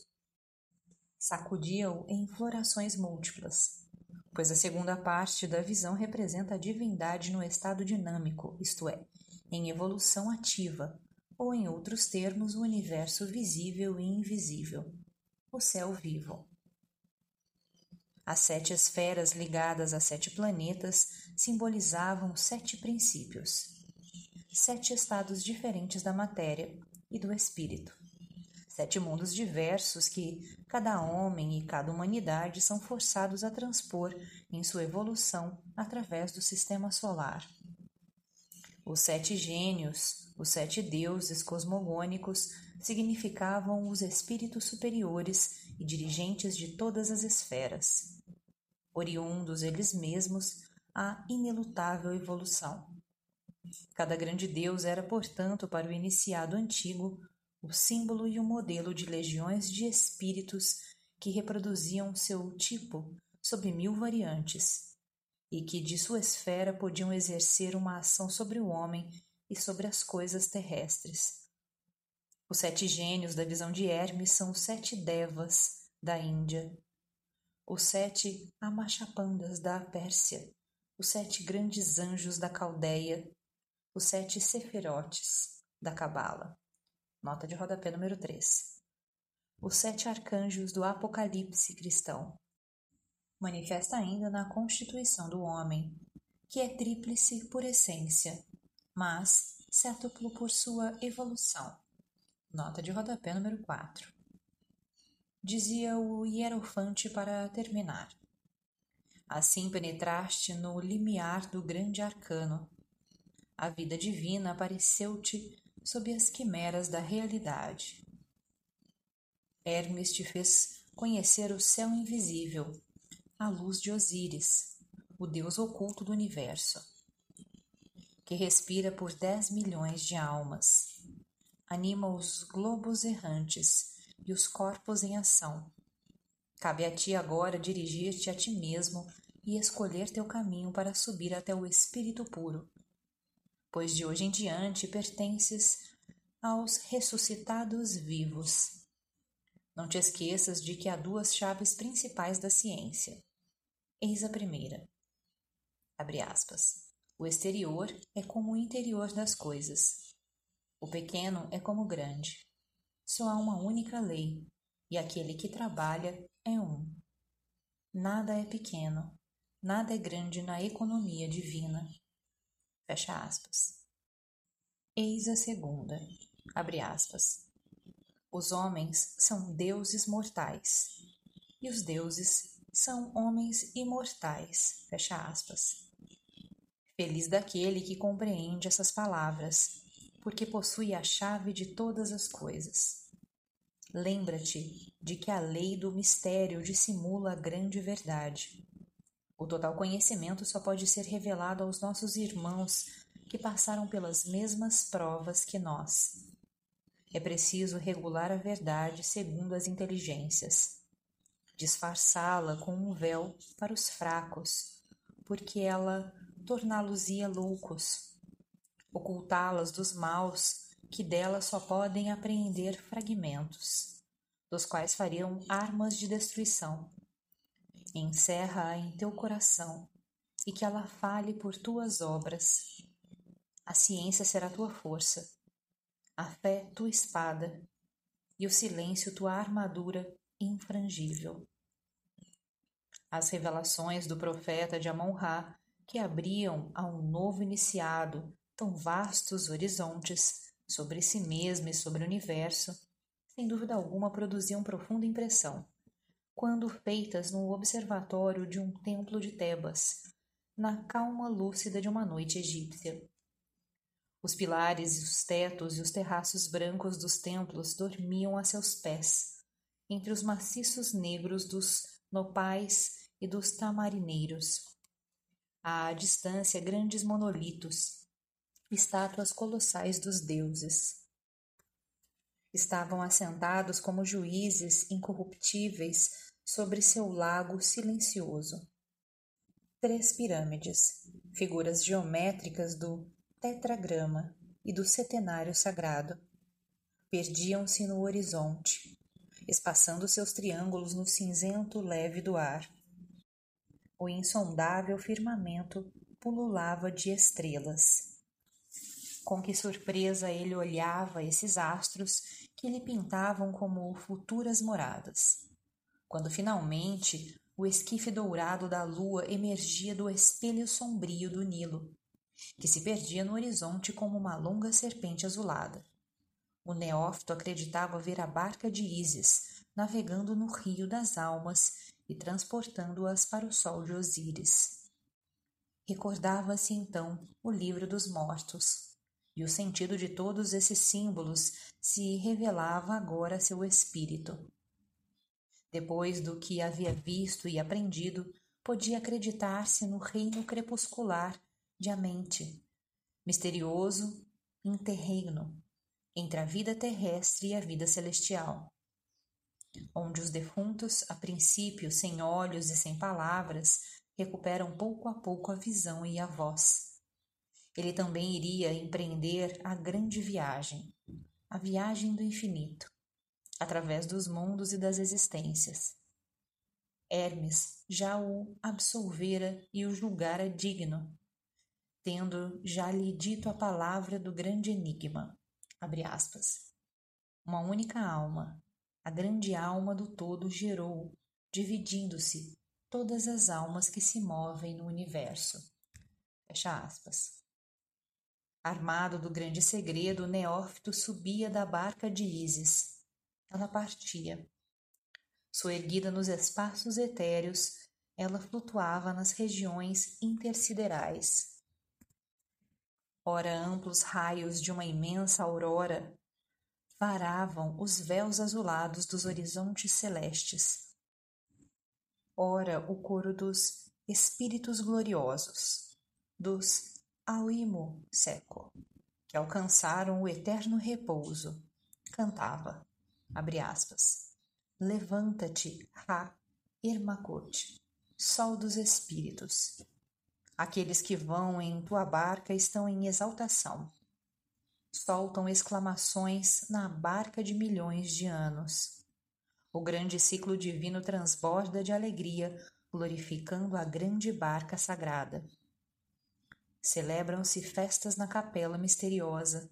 Sacudia-o em florações múltiplas, pois a segunda parte da visão representa a divindade no estado dinâmico, isto é, em evolução ativa, ou em outros termos, o universo visível e invisível, o céu vivo. As sete esferas ligadas a sete planetas simbolizavam sete princípios, sete estados diferentes da matéria e do espírito Sete mundos diversos que cada homem e cada humanidade são forçados a transpor em sua evolução através do sistema solar. Os sete gênios, os sete deuses cosmogônicos, significavam os espíritos superiores e dirigentes de todas as esferas, oriundos eles mesmos à inelutável evolução. Cada grande deus era, portanto, para o iniciado antigo, o símbolo e o modelo de legiões de espíritos que reproduziam seu tipo sob mil variantes, e que de sua esfera podiam exercer uma ação sobre o homem e sobre as coisas terrestres. Os sete gênios da visão de Hermes são os sete devas da Índia, os sete amachapandas da Pérsia, os sete grandes anjos da Caldeia, os sete seferotes da Cabala. Nota de rodapé número 3. Os sete arcanjos do Apocalipse cristão. Manifesta ainda na constituição do homem, que é tríplice por essência, mas sétuplo por sua evolução. Nota de rodapé número 4. Dizia o hierofante para terminar. Assim penetraste no limiar do grande arcano. a vida divina apareceu-te sob as quimeras da realidade. Hermes te fez conhecer o céu invisível, a luz de Osíris, o deus oculto do universo, que respira por dez milhões de almas, anima os globos errantes e os corpos em ação. Cabe a ti agora dirigir-te a ti mesmo e escolher teu caminho para subir até o Espírito puro, pois de hoje em diante pertences aos ressuscitados vivos. Não te esqueças de que há duas chaves principais da ciência. Eis a primeira. Abre aspas. O exterior é como o interior das coisas. O pequeno é como o grande. Só há uma única lei, e aquele que trabalha é um. Nada é pequeno, nada é grande na economia divina. Fecha aspas. Eis a segunda, abre aspas. Os homens são deuses mortais, e os deuses são homens imortais. Fecha aspas. Feliz daquele que compreende essas palavras, porque possui a chave de todas as coisas. Lembra-te de que a lei do mistério dissimula a grande verdade o total conhecimento só pode ser revelado aos nossos irmãos que passaram pelas mesmas provas que nós. É preciso regular a verdade segundo as inteligências, disfarçá-la com um véu para os fracos, porque ela torná-los-ia loucos, ocultá-las dos maus que dela só podem apreender fragmentos, dos quais fariam armas de destruição encerra-a em teu coração e que ela fale por tuas obras. A ciência será tua força, a fé tua espada e o silêncio tua armadura infrangível. As revelações do profeta de Amon-Ra, que abriam a um novo iniciado tão vastos horizontes sobre si mesmo e sobre o universo, sem dúvida alguma produziam profunda impressão quando feitas no observatório de um templo de Tebas, na calma lúcida de uma noite egípcia. Os pilares e os tetos e os terraços brancos dos templos dormiam a seus pés, entre os maciços negros dos nopais e dos tamarineiros. À distância, grandes monolitos, estátuas colossais dos deuses. Estavam assentados como juízes incorruptíveis sobre seu lago silencioso. Três pirâmides, figuras geométricas do tetragrama e do setenário sagrado, perdiam-se no horizonte, espaçando seus triângulos no cinzento leve do ar. O insondável firmamento pululava de estrelas. Com que surpresa ele olhava esses astros que lhe pintavam como futuras moradas. Quando finalmente o esquife dourado da lua emergia do espelho sombrio do Nilo, que se perdia no horizonte como uma longa serpente azulada. O neófito acreditava ver a barca de Ísis navegando no rio das almas e transportando-as para o sol de Osíris. Recordava-se então o livro dos mortos, e o sentido de todos esses símbolos se revelava agora a seu espírito. Depois do que havia visto e aprendido, podia acreditar-se no reino crepuscular de a mente, misterioso, interregno, entre a vida terrestre e a vida celestial, onde os defuntos, a princípio sem olhos e sem palavras, recuperam pouco a pouco a visão e a voz ele também iria empreender a grande viagem, a viagem do infinito, através dos mundos e das existências. Hermes já o absolvera e o julgara digno, tendo já lhe dito a palavra do grande enigma. Uma única alma, a grande alma do todo gerou, dividindo-se, todas as almas que se movem no universo. Fecha aspas. Armado do grande segredo, Neófito subia da barca de Ísis. Ela partia. Soerguida nos espaços etéreos, ela flutuava nas regiões intersiderais. ora amplos raios de uma imensa aurora varavam os véus azulados dos horizontes celestes. Ora o coro dos espíritos gloriosos, dos Auimo Seco, que alcançaram o eterno repouso, cantava, abre aspas, Levanta-te, Ra Irmakot, sol dos espíritos. Aqueles que vão em tua barca estão em exaltação soltam exclamações na barca de milhões de anos. O grande ciclo divino transborda de alegria, glorificando a grande barca sagrada. Celebram-se festas na capela misteriosa.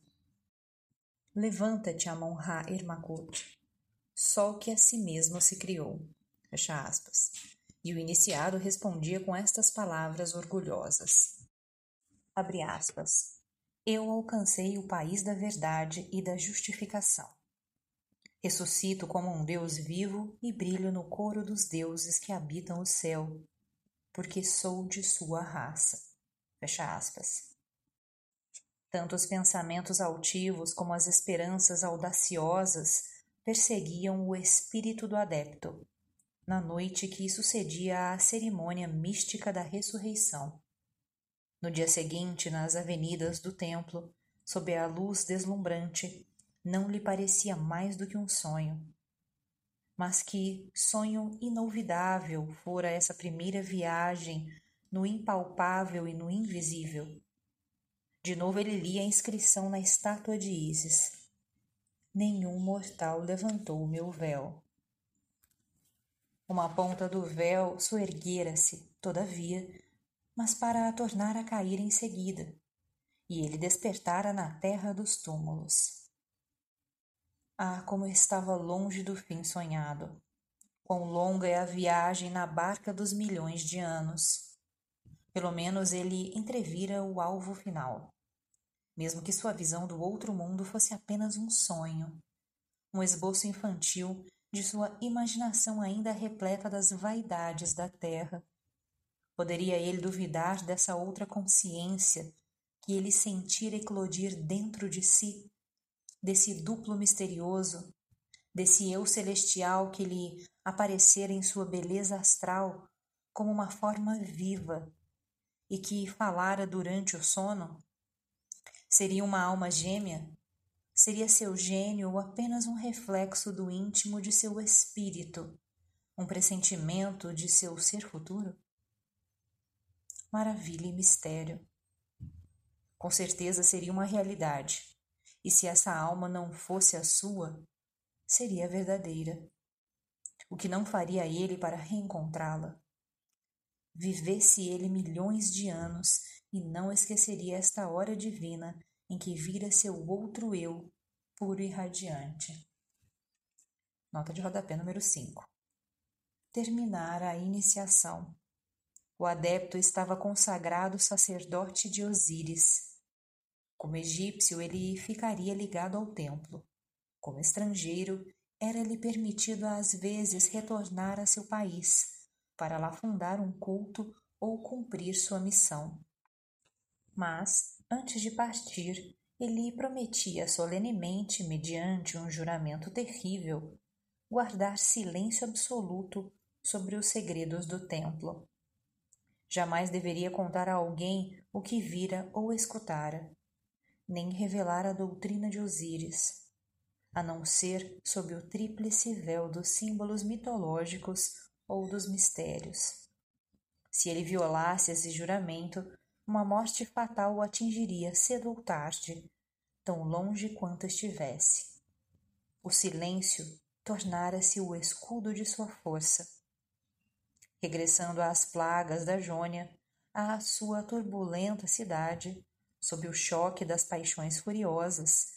Levanta-te, Amon-Ra Ermakot, sol que a si mesmo se criou. Fecha aspas. E o iniciado respondia com estas palavras orgulhosas. Abre aspas. Eu alcancei o país da verdade e da justificação. Ressuscito como um Deus vivo e brilho no coro dos deuses que habitam o céu, porque sou de sua raça. Fecha aspas. Tanto os pensamentos altivos como as esperanças audaciosas perseguiam o espírito do adepto, na noite que sucedia à cerimônia mística da ressurreição. No dia seguinte, nas avenidas do templo, sob a luz deslumbrante, não lhe parecia mais do que um sonho. Mas que sonho inolvidável fora essa primeira viagem no impalpável e no invisível. De novo ele lia a inscrição na estátua de Ísis. Nenhum mortal levantou meu véu. Uma ponta do véu soerguera-se, todavia, mas para a tornar a cair em seguida, e ele despertara na terra dos túmulos. Ah, como estava longe do fim sonhado! Quão longa é a viagem na barca dos milhões de anos! Pelo menos ele entrevira o alvo final, mesmo que sua visão do outro mundo fosse apenas um sonho, um esboço infantil de sua imaginação ainda repleta das vaidades da terra Poderia ele duvidar dessa outra consciência que ele sentira eclodir dentro de si, desse duplo misterioso, desse eu celestial que lhe aparecera em sua beleza astral como uma forma viva e que falara durante o sono? Seria uma alma gêmea? Seria seu gênio ou apenas um reflexo do íntimo de seu espírito, um pressentimento de seu ser futuro? maravilha e mistério. Com certeza seria uma realidade, e se essa alma não fosse a sua, seria verdadeira. O que não faria ele para reencontrá-la? Vivesse ele milhões de anos e não esqueceria esta hora divina em que vira seu outro eu, puro e radiante. Nota de rodapé número 5. Terminar a iniciação. O adepto estava consagrado sacerdote de Osíris. Como egípcio, ele ficaria ligado ao templo. Como estrangeiro, era-lhe permitido às vezes retornar a seu país, para lá fundar um culto ou cumprir sua missão. Mas, antes de partir, ele prometia solenemente, mediante um juramento terrível, guardar silêncio absoluto sobre os segredos do templo. Jamais deveria contar a alguém o que vira ou escutara, nem revelar a doutrina de Osíris, a não ser sob o tríplice véu dos símbolos mitológicos ou dos mistérios. Se ele violasse esse juramento, uma morte fatal o atingiria cedo ou tarde, tão longe quanto estivesse. O silêncio tornara-se o escudo de sua força regressando às plagas da Jônia, à sua turbulenta cidade, sob o choque das paixões furiosas,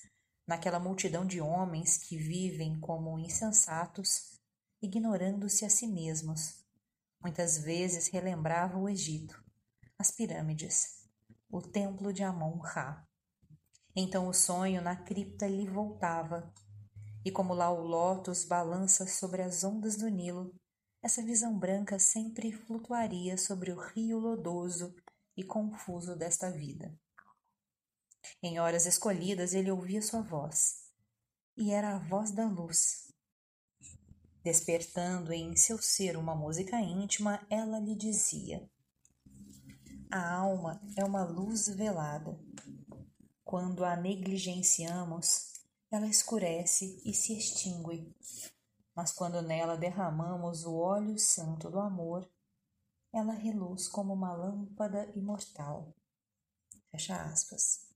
naquela multidão de homens que vivem como insensatos, ignorando-se a si mesmos. Muitas vezes relembrava o Egito, as pirâmides, o templo de Amon-Ra. Então o sonho na cripta lhe voltava, e como lá o lótus balança sobre as ondas do Nilo, essa visão branca sempre flutuaria sobre o rio lodoso e confuso desta vida. Em horas escolhidas ele ouvia sua voz, e era a voz da luz. Despertando em seu ser uma música íntima, ela lhe dizia: A alma é uma luz velada. Quando a negligenciamos, ela escurece e se extingue. Mas quando nela derramamos o óleo santo do amor, ela reluz como uma lâmpada imortal. Fecha aspas.